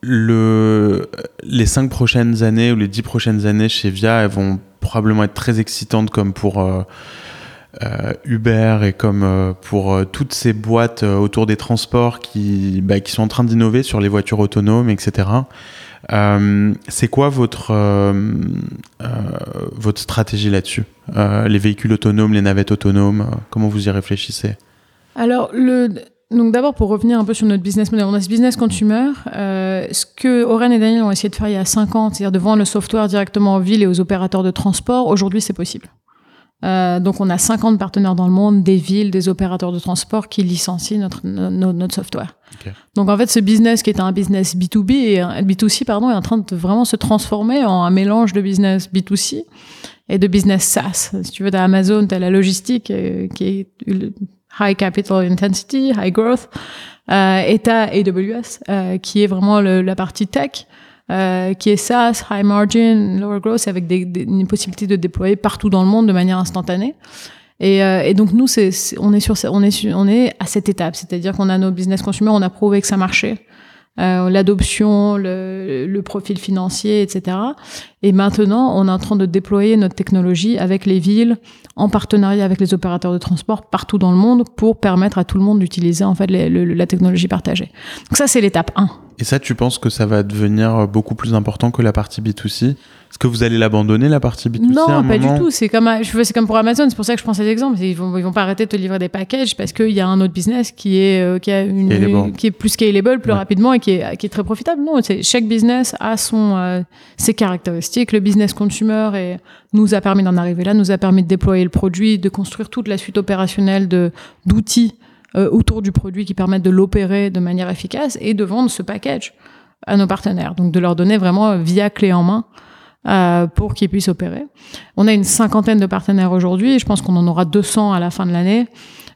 Le, les cinq prochaines années ou les dix prochaines années chez Via, elles vont probablement être très excitantes comme pour euh, euh, Uber et comme euh, pour toutes ces boîtes autour des transports qui, bah, qui sont en train d'innover sur les voitures autonomes, etc. c'est quoi votre, votre stratégie là-dessus? Les véhicules autonomes, les navettes autonomes, comment vous y réfléchissez? Alors, le, donc d'abord, pour revenir un peu sur notre business model, on a ce business consumer. Euh, ce que Oren et Daniel ont essayé de faire il y a 5 ans, c'est-à-dire de vendre le software directement aux villes et aux opérateurs de transport, aujourd'hui c'est possible. Euh, donc on a 50 partenaires dans le monde, des villes, des opérateurs de transport qui licencient notre, notre, software. Donc en fait ce business qui est un business B2B et un B2C pardon est en train de vraiment se transformer en un mélange de business B2C et de business SaaS. Si tu veux, tu as Amazon, tu as la logistique euh, qui est high capital intensity, high growth, euh, et AWS euh, qui est vraiment le, la partie tech. Euh, qui est SaaS, high margin, lower growth, avec des, des, une possibilité de déployer partout dans le monde de manière instantanée. Et, euh, et donc nous, on est sur, on est, on est à cette étape, c'est-à-dire qu'on a nos business consumers, on a prouvé que ça marchait euh, l'adoption, le, profil financier, etc. Et maintenant, on est en train de déployer notre technologie avec les villes, en partenariat avec les opérateurs de transport partout dans le monde pour permettre à tout le monde d'utiliser en fait la technologie partagée. Donc ça, c'est l'étape 1. Et ça, tu penses que ça va devenir beaucoup plus important que la partie B2C est-ce que vous allez l'abandonner, la partie B2C Non, pas du tout. C'est comme, c'est comme pour Amazon. C'est pour ça que je prends cet exemple. Ils vont, ils vont pas arrêter de te livrer des packages parce qu'il y a un autre business qui est, euh, qui, a une, qui est plus scalable, plus rapidement et qui est, qui est très profitable. Non, chaque business a son, euh, ses caractéristiques. Le business consumer et nous a permis d'en arriver là, nous a permis de déployer le produit, de construire toute la suite opérationnelle de, d'outils euh, autour du produit qui permettent de l'opérer de manière efficace et de vendre ce package à nos partenaires. Donc de leur donner vraiment via clé en main euh, pour qu'ils puissent opérer. On a une cinquantaine de partenaires aujourd'hui, je pense qu'on en aura 200 à la fin de l'année.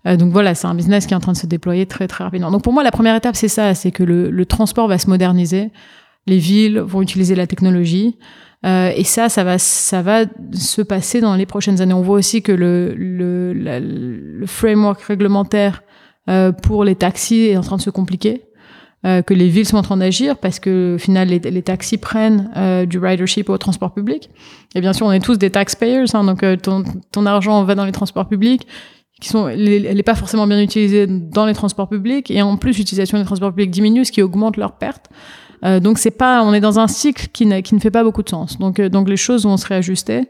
Euh, donc voilà, c'est un business qui est en train de se déployer très très rapidement. Donc pour moi, la première étape, c'est ça, c'est que le, le, transport va se moderniser, les villes vont utiliser la technologie. Euh, et ça, ça va, ça va se passer dans les prochaines années. On voit aussi que le, le, le framework réglementaire euh, pour les taxis est en train de se compliquer. Euh, que les villes sont en train d'agir parce que au final les, taxis prennent euh, du ridership au transport public. Et bien sûr, on est tous des taxpayers, hein, donc euh, ton, ton argent va dans les transports publics qui sont, elle n'est pas forcément bien utilisée dans les transports publics et en plus l'utilisation des transports publics diminue, ce qui augmente leurs pertes. Euh, donc c'est pas, on est dans un cycle qui, qui ne fait pas beaucoup de sens. Donc donc les choses vont se réajuster.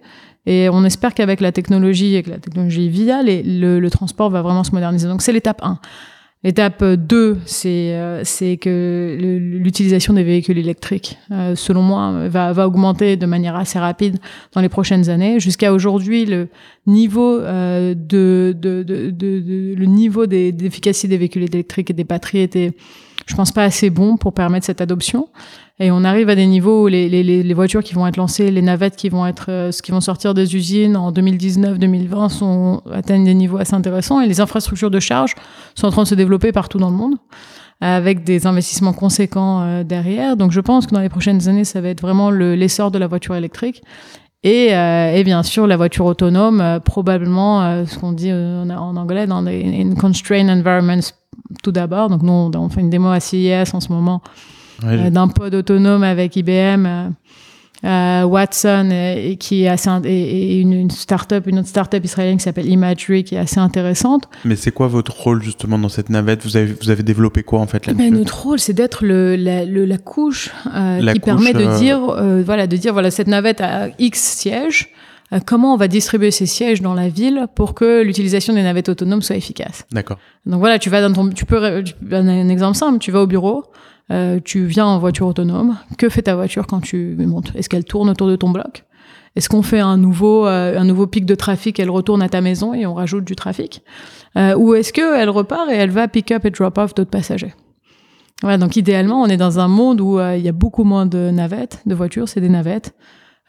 Et on espère qu'avec la technologie, avec la technologie via, le, transport va vraiment se moderniser. Donc c'est l'étape 1. L'étape 2, c'est euh, que l'utilisation des véhicules électriques, euh, selon moi, va, va augmenter de manière assez rapide dans les prochaines années. Jusqu'à aujourd'hui, le niveau euh, de, de, de, de, le niveau d'efficacité des, des véhicules électriques et des batteries était, je pense, pas assez bon pour permettre cette adoption. Et on arrive à des niveaux où les, les, les voitures qui vont être lancées, les navettes qui vont être, euh, ce qui vont sortir des usines en 2019-2020 sont atteignent des niveaux assez intéressants et les infrastructures de charge sont en train de se développer partout dans le monde avec des investissements conséquents euh, derrière. Donc je pense que dans les prochaines années, ça va être vraiment l'essor de la voiture électrique. Et, euh, et, bien sûr, la voiture autonome, euh, probablement, ce qu'on dit en, anglais, dans des in constrained environments tout d'abord. Donc nous, on fait une démo à CES en ce moment euh, d'un pod autonome avec IBM, euh, euh, Watson, et, qui est assez et, une, une start-up, une autre start-up israélienne qui s'appelle Imagery, qui est assez intéressante. Mais c'est quoi votre rôle justement dans cette navette? Vous avez, vous avez développé quoi en fait là-dessus? Ben, Notre rôle, c'est d'être le, la, le, la couche euh, la qui couche, permet de dire, euh, voilà, de dire voilà cette navette a X sièges. Euh, comment on va distribuer ces sièges dans la ville pour que l'utilisation des navettes autonomes soit efficace. D'accord. Donc voilà, tu vas dans ton, tu peux, un exemple simple, tu vas au bureau, euh, tu viens en voiture autonome. Que fait ta voiture quand tu montes? Est-ce qu'elle tourne autour de ton bloc? Est-ce qu'on fait un nouveau, euh, un nouveau pic de trafic Elle retourne à ta maison et on rajoute du trafic? Euh, Ou est-ce qu'elle repart et elle va pick up et drop off d'autres passagers? Voilà, donc idéalement, on est dans un monde où il y a beaucoup moins de navettes, de voitures, c'est des navettes.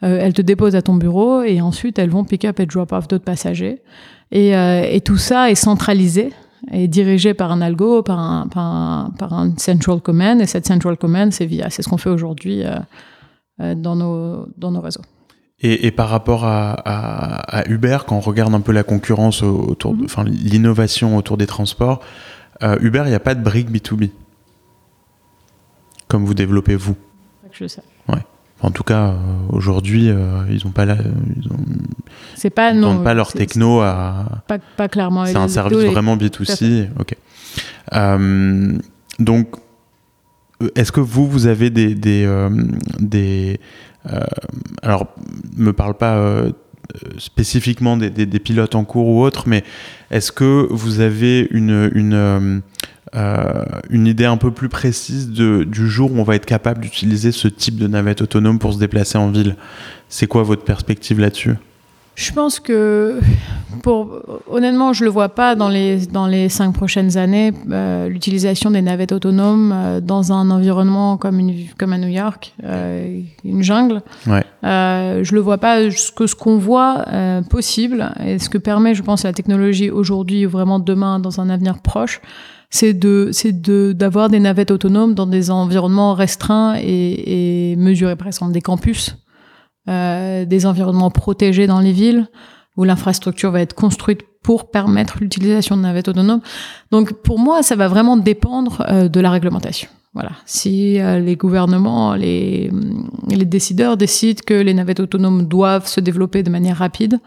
Elles te déposent à ton bureau et ensuite elles vont pick up et drop off d'autres passagers. Et, et tout ça est centralisé est dirigé par un algo, par un, par un, par un central command. Et cette central command, c'est via, c'est ce qu'on fait aujourd'hui euh, euh, dans, nos, dans nos réseaux. Et, et par rapport à, à, à, Uber, quand on regarde un peu la concurrence autour, mm-hmm. enfin l'innovation autour des transports, euh, Uber, il n'y a pas de brique B2B comme vous développez vous. Je sais. En tout cas, euh, aujourd'hui, euh, ils n'ont pas la, ils ont, c'est pas ils non, pas leur techno à. Pas, pas clairement. C'est un service vraiment B2C. Ok. Euh, donc, est-ce que vous, vous avez des des, euh, des alors, me parle pas spécifiquement des, des, des, pilotes en cours ou autres, mais est-ce que vous avez une, une, euh, une idée un peu plus précise de, du jour où on va être capable d'utiliser ce type de navette autonome pour se déplacer en ville C'est quoi votre perspective là-dessus? Je pense que, pour, honnêtement, je le vois pas dans les, dans les cinq prochaines années, euh, l'utilisation des navettes autonomes euh, dans un environnement comme, une, comme à New York, euh, une jungle. Ouais. Je le vois pas ce que ce qu'on voit possible et ce que permet, je pense, la technologie aujourd'hui ou vraiment demain dans un avenir proche, c'est de c'est de d'avoir des navettes autonomes dans des environnements restreints et, et mesurés, par exemple des campus euh, des environnements protégés dans les villes où l'infrastructure va être construite pour permettre l'utilisation de navettes autonomes. Donc pour moi, ça va vraiment dépendre euh, de la réglementation. Voilà. Si euh, les gouvernements, les, les décideurs décident que les navettes autonomes doivent se développer de manière rapide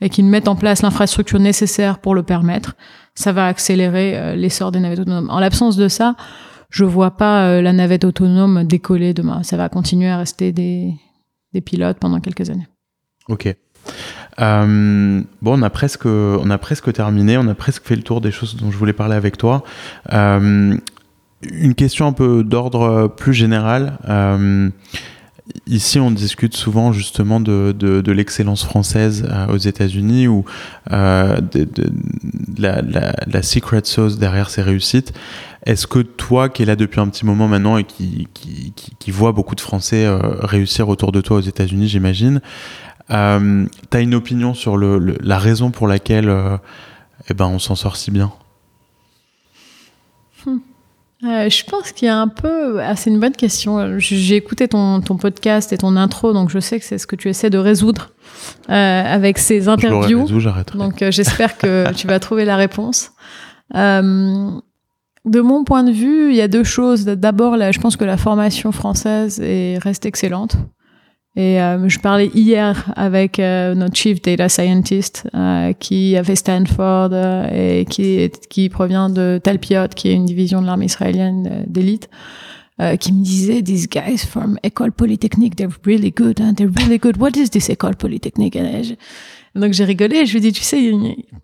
et qu'ils mettent en place l'infrastructure nécessaire pour le permettre, ça va accélérer euh, l'essor des navettes autonomes. En l'absence de ça, je vois pas euh, la navette autonome décoller demain. Ça va continuer à rester des, des pilotes pendant quelques années. Ok. Euh, bon, on a presque, on a presque terminé, on a presque fait le tour des choses dont je voulais parler avec toi. Une question un peu d'ordre plus général. Ici, on discute souvent justement de, de, l'excellence française euh, aux États-Unis ou euh, de, la, la, secret sauce derrière ces réussites. Est-ce que toi, qui es là depuis un petit moment maintenant et qui, qui, voit beaucoup de Français euh, réussir autour de toi aux États-Unis, j'imagine, euh, tu as une opinion sur le, la raison pour laquelle eh ben, on s'en sort si bien? Euh, je pense qu'il y a un peu. Ah, c'est une bonne question. J'ai écouté ton, ton, podcast et ton intro, donc je sais que c'est ce que tu essaies de résoudre euh, avec ces interviews. Résolu, donc euh, j'espère que tu vas trouver la réponse. De mon point de vue, il y a deux choses. D'abord, je pense que la formation française est, reste excellente. Et euh, je parlais hier avec euh, notre chief data scientist euh, qui a fait Stanford et qui, provient de Talpiot, qui est une division de l'armée israélienne d'élite, qui me disait These guys from École Polytechnique, they're really good, hein, they're really good. What is this École Polytechnique? Donc j'ai rigolé, je lui ai dit, tu sais,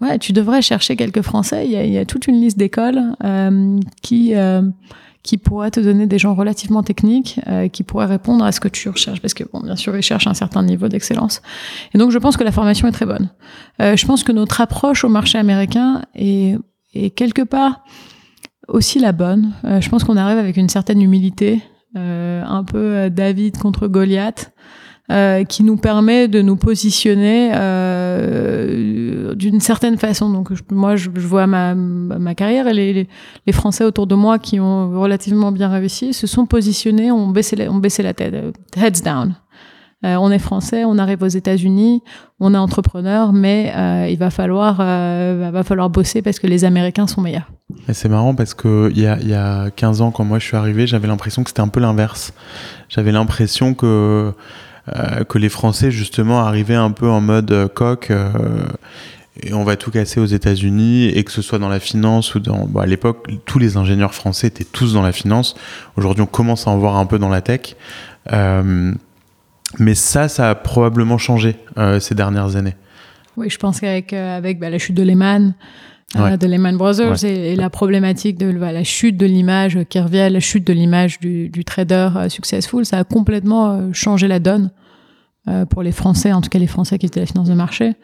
ouais, tu devrais chercher quelques Français, il y a toute une liste d'écoles qui qui pourrait te donner des gens relativement techniques, euh, qui pourraient répondre à ce que tu recherches, parce que bon, bien sûr, ils cherchent un certain niveau d'excellence. Et donc, je pense que la formation est très bonne. Euh, je pense que notre approche au marché américain est, est quelque part aussi la bonne. Euh, je pense qu'on arrive avec une certaine humilité, euh, un peu David contre Goliath. Euh, qui nous permet de nous positionner euh, d'une certaine façon. Donc moi, je, vois ma, ma carrière et les, les, Français autour de moi qui ont relativement bien réussi se sont positionnés, ont baissé la, ont baissé la tête, euh, heads down. Euh, on est français, on arrive aux États-Unis, on est entrepreneur, mais il va falloir, va falloir bosser parce que les Américains sont meilleurs. C'est marrant parce que il y a, y a 15 ans, quand moi je suis arrivé, j'avais l'impression que c'était un peu l'inverse. J'avais l'impression que que les Français justement arrivaient un peu en mode euh, coq euh, et on va tout casser aux États-Unis et que ce soit dans la finance ou dans bon, à l'époque tous les ingénieurs français étaient tous dans la finance. Aujourd'hui on commence à en voir un peu dans la tech. Euh, mais ça ça a probablement changé euh, ces dernières années. Oui je pense qu'avec avec bah, la chute de Lehman ouais. de Lehman Brothers ouais. et, et, la problématique de la chute de l'image qui revient, la chute de l'image du, du, trader euh, successful, ça a complètement euh, changé la donne euh, pour les Français, en tout cas les Français qui étaient la finance de marché,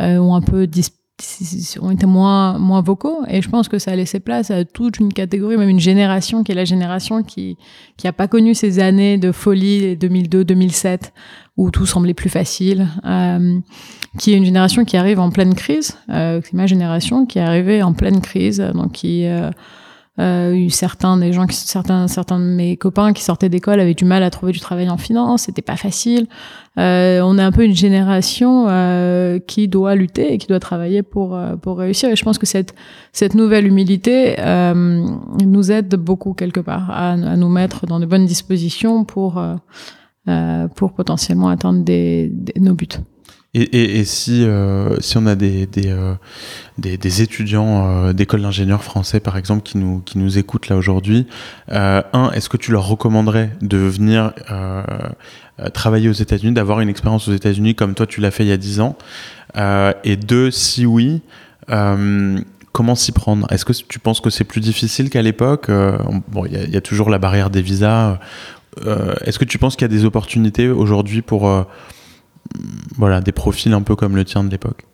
euh, ont un peu ont été moins moins vocaux et je pense que ça a laissé place à toute une catégorie même une génération qui est la génération qui qui a pas connu ces années de folie 2002 2007 où tout semblait plus facile euh, qui est une génération qui arrive en pleine crise. Euh, c'est ma génération qui est arrivée en pleine crise, donc qui euh, euh, eu certains des gens, qui, certains certains de mes copains qui sortaient d'école avaient du mal à trouver du travail en finance, c'était pas facile. Euh, on est un peu une génération euh, qui doit lutter et qui doit travailler pour euh, pour réussir. Et je pense que cette cette nouvelle humilité euh, nous aide beaucoup quelque part à, à, nous mettre dans de bonnes dispositions pour euh, pour potentiellement atteindre des, nos buts. Et, euh, si on a des, euh, étudiants euh, d'école d'ingénieurs français, par exemple, qui nous, écoutent là aujourd'hui, un, est-ce que tu leur recommanderais de venir travailler aux États-Unis, d'avoir une expérience aux États-Unis comme toi tu l'as fait il y a 10 ans? Et deux, si oui, comment s'y prendre? Est-ce que tu penses que c'est plus difficile qu'à l'époque? Bon, il y, a toujours la barrière des visas. Est-ce que tu penses qu'il y a des opportunités aujourd'hui pour voilà, des profils un peu comme le tien de l'époque.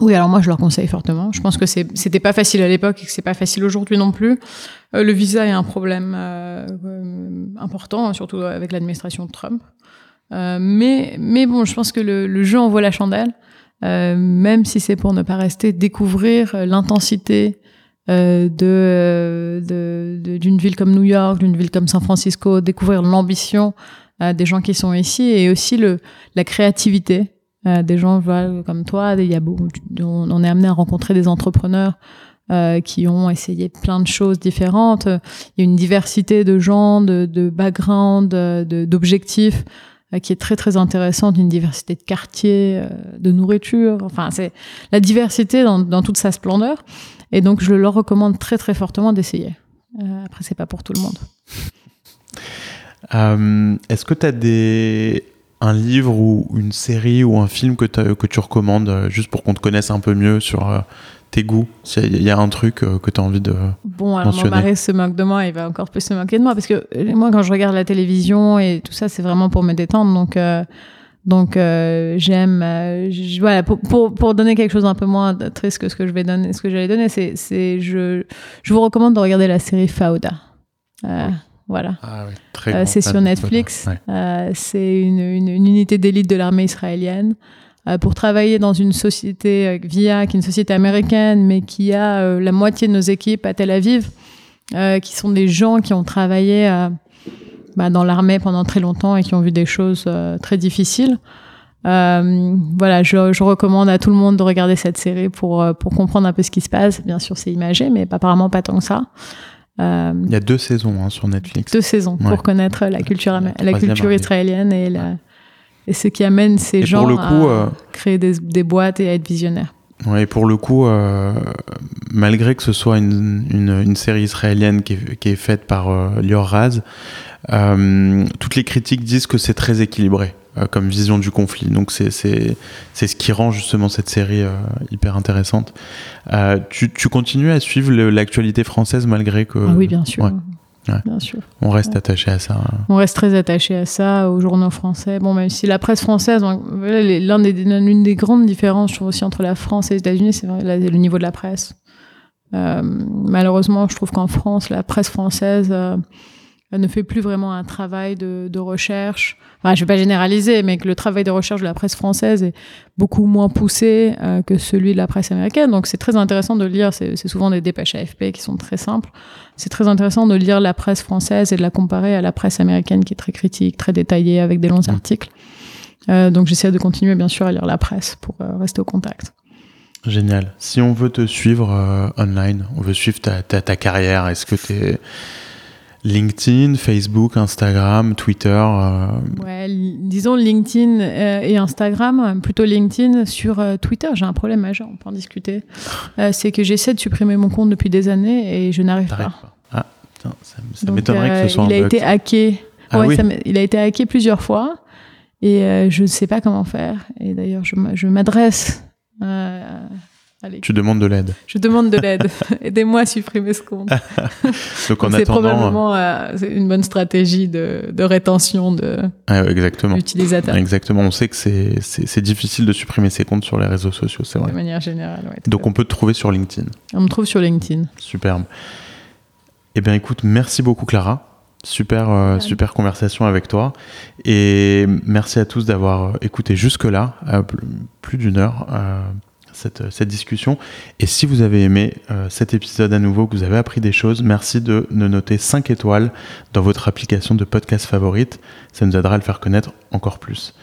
Oui, alors moi je leur conseille fortement. Je pense que c'était pas facile à l'époque et que c'est pas facile aujourd'hui non plus. Euh, le visa est un problème euh, euh, important, surtout avec l'administration de Trump. mais, mais bon, je pense que le, le jeu envoie la chandelle, même si c'est pour ne pas rester, découvrir l'intensité de, de, d'une ville comme New York, d'une ville comme San Francisco, découvrir l'ambition des gens qui sont ici et aussi le, la créativité euh, des gens voilà, comme toi, il y a on est amené à rencontrer des entrepreneurs euh, qui ont essayé plein de choses différentes. Il y a une diversité de gens, de, de background, d'objectifs euh, qui est très très intéressante, une diversité de quartiers, de nourriture. Enfin, c'est la diversité dans, dans, toute sa splendeur. Et donc, je leur recommande très très fortement d'essayer. après, c'est pas pour tout le monde. Est-ce que tu as des un livre ou une série ou un film que, que tu recommandes euh, juste pour qu'on te connaisse un peu mieux sur euh, tes goûts? Il y a un truc euh, que tu as envie de. Bon, alors mon mari se moque de moi, il va encore plus se moquer de moi parce que moi, quand je regarde la télévision et tout ça, c'est vraiment pour me détendre. Donc. donc j'aime voilà pour, pour, pour, donner quelque chose un peu moins triste que ce que je vais donner ce que j'allais donner c'est je je vous recommande de regarder la série Fauda voilà. Ah euh, c'est sur Netflix. Euh, c'est une, unité d'élite de l'armée israélienne euh, pour travailler dans une société VIA, qui est une société américaine, mais qui a la moitié de nos équipes à Tel Aviv, qui sont des gens qui ont travaillé bah, dans l'armée pendant très longtemps et qui ont vu des choses très difficiles. voilà, je, je, recommande à tout le monde de regarder cette série pour, pour comprendre un peu ce qui se passe. Bien sûr, c'est imagé, mais apparemment pas tant que ça. Euh, Il y a deux saisons hein, sur Netflix. Deux saisons pour connaître la culture, la, culture israélienne et, la, et ce qui amène ces gens le coup, à euh, créer des, des, boîtes et à être visionnaires. Ouais, pour le coup, euh, malgré que ce soit une, une, une série israélienne qui est, qui est faite par euh, Lior Raz, toutes les critiques disent que c'est très équilibré. Euh, comme vision du conflit. Donc c'est ce qui rend justement cette série euh, hyper intéressante. Euh, tu, tu, continues à suivre l'actualité française malgré que... Ah oui, bien sûr. Bien sûr. On reste attaché à ça. Hein. On reste très attaché à ça, aux journaux français. Bon, même si la presse française, l'une des, des, grandes différences, je trouve aussi entre la France et les États-Unis, c'est le niveau de la presse. malheureusement, je trouve qu'en France, la presse française ne fait plus vraiment un travail de, de recherche. Enfin, je vais pas généraliser, mais que le travail de recherche de la presse française est beaucoup moins poussé euh, que celui de la presse américaine. Donc, c'est très intéressant de lire. C'est souvent des dépêches AFP qui sont très simples. C'est très intéressant de lire la presse française et de la comparer à la presse américaine qui est très critique, très détaillée, avec des longs mmh. articles. Euh, donc, j'essaie de continuer, bien sûr, à lire la presse pour euh, rester au contact. Génial. Si on veut te suivre online, on veut suivre ta, ta, ta carrière, est-ce que tu es LinkedIn, Facebook, Instagram, Twitter. Euh, ouais, disons LinkedIn euh, et Instagram, plutôt LinkedIn. Sur euh, Twitter, j'ai un problème majeur, on peut en discuter. c'est que j'essaie de supprimer mon compte depuis des années et je n'arrive pas. Ah, putain, ça, m'étonnerait que ce soit il a été hacké. Ah ouais, il a été hacké plusieurs fois et je ne sais pas comment faire. Et d'ailleurs, je m'adresse tu demandes de l'aide. Je demande de l'aide. Aidez-moi à supprimer ce compte. Donc, en c'est probablement euh, une bonne stratégie de, de rétention de ah, exactement. l'utilisateur. Exactement. On sait que c'est, c'est, difficile de supprimer ses comptes sur les réseaux sociaux, c'est vrai. De manière générale, ouais. Donc on peut te trouver sur LinkedIn. On me trouve sur LinkedIn. Superbe. Eh bien écoute, merci beaucoup Clara. Super, euh, super conversation avec toi. Et merci à tous d'avoir écouté jusque-là, plus d'une heure cette, cette, discussion. Et si vous avez aimé euh, cet épisode à nouveau, que vous avez appris des choses, merci de nous noter 5 étoiles dans votre application de podcast favorite. Ça nous aidera à le faire connaître encore plus.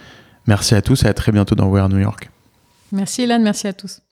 Merci à tous et à très bientôt dans Where New York. Merci Hélène, merci à tous.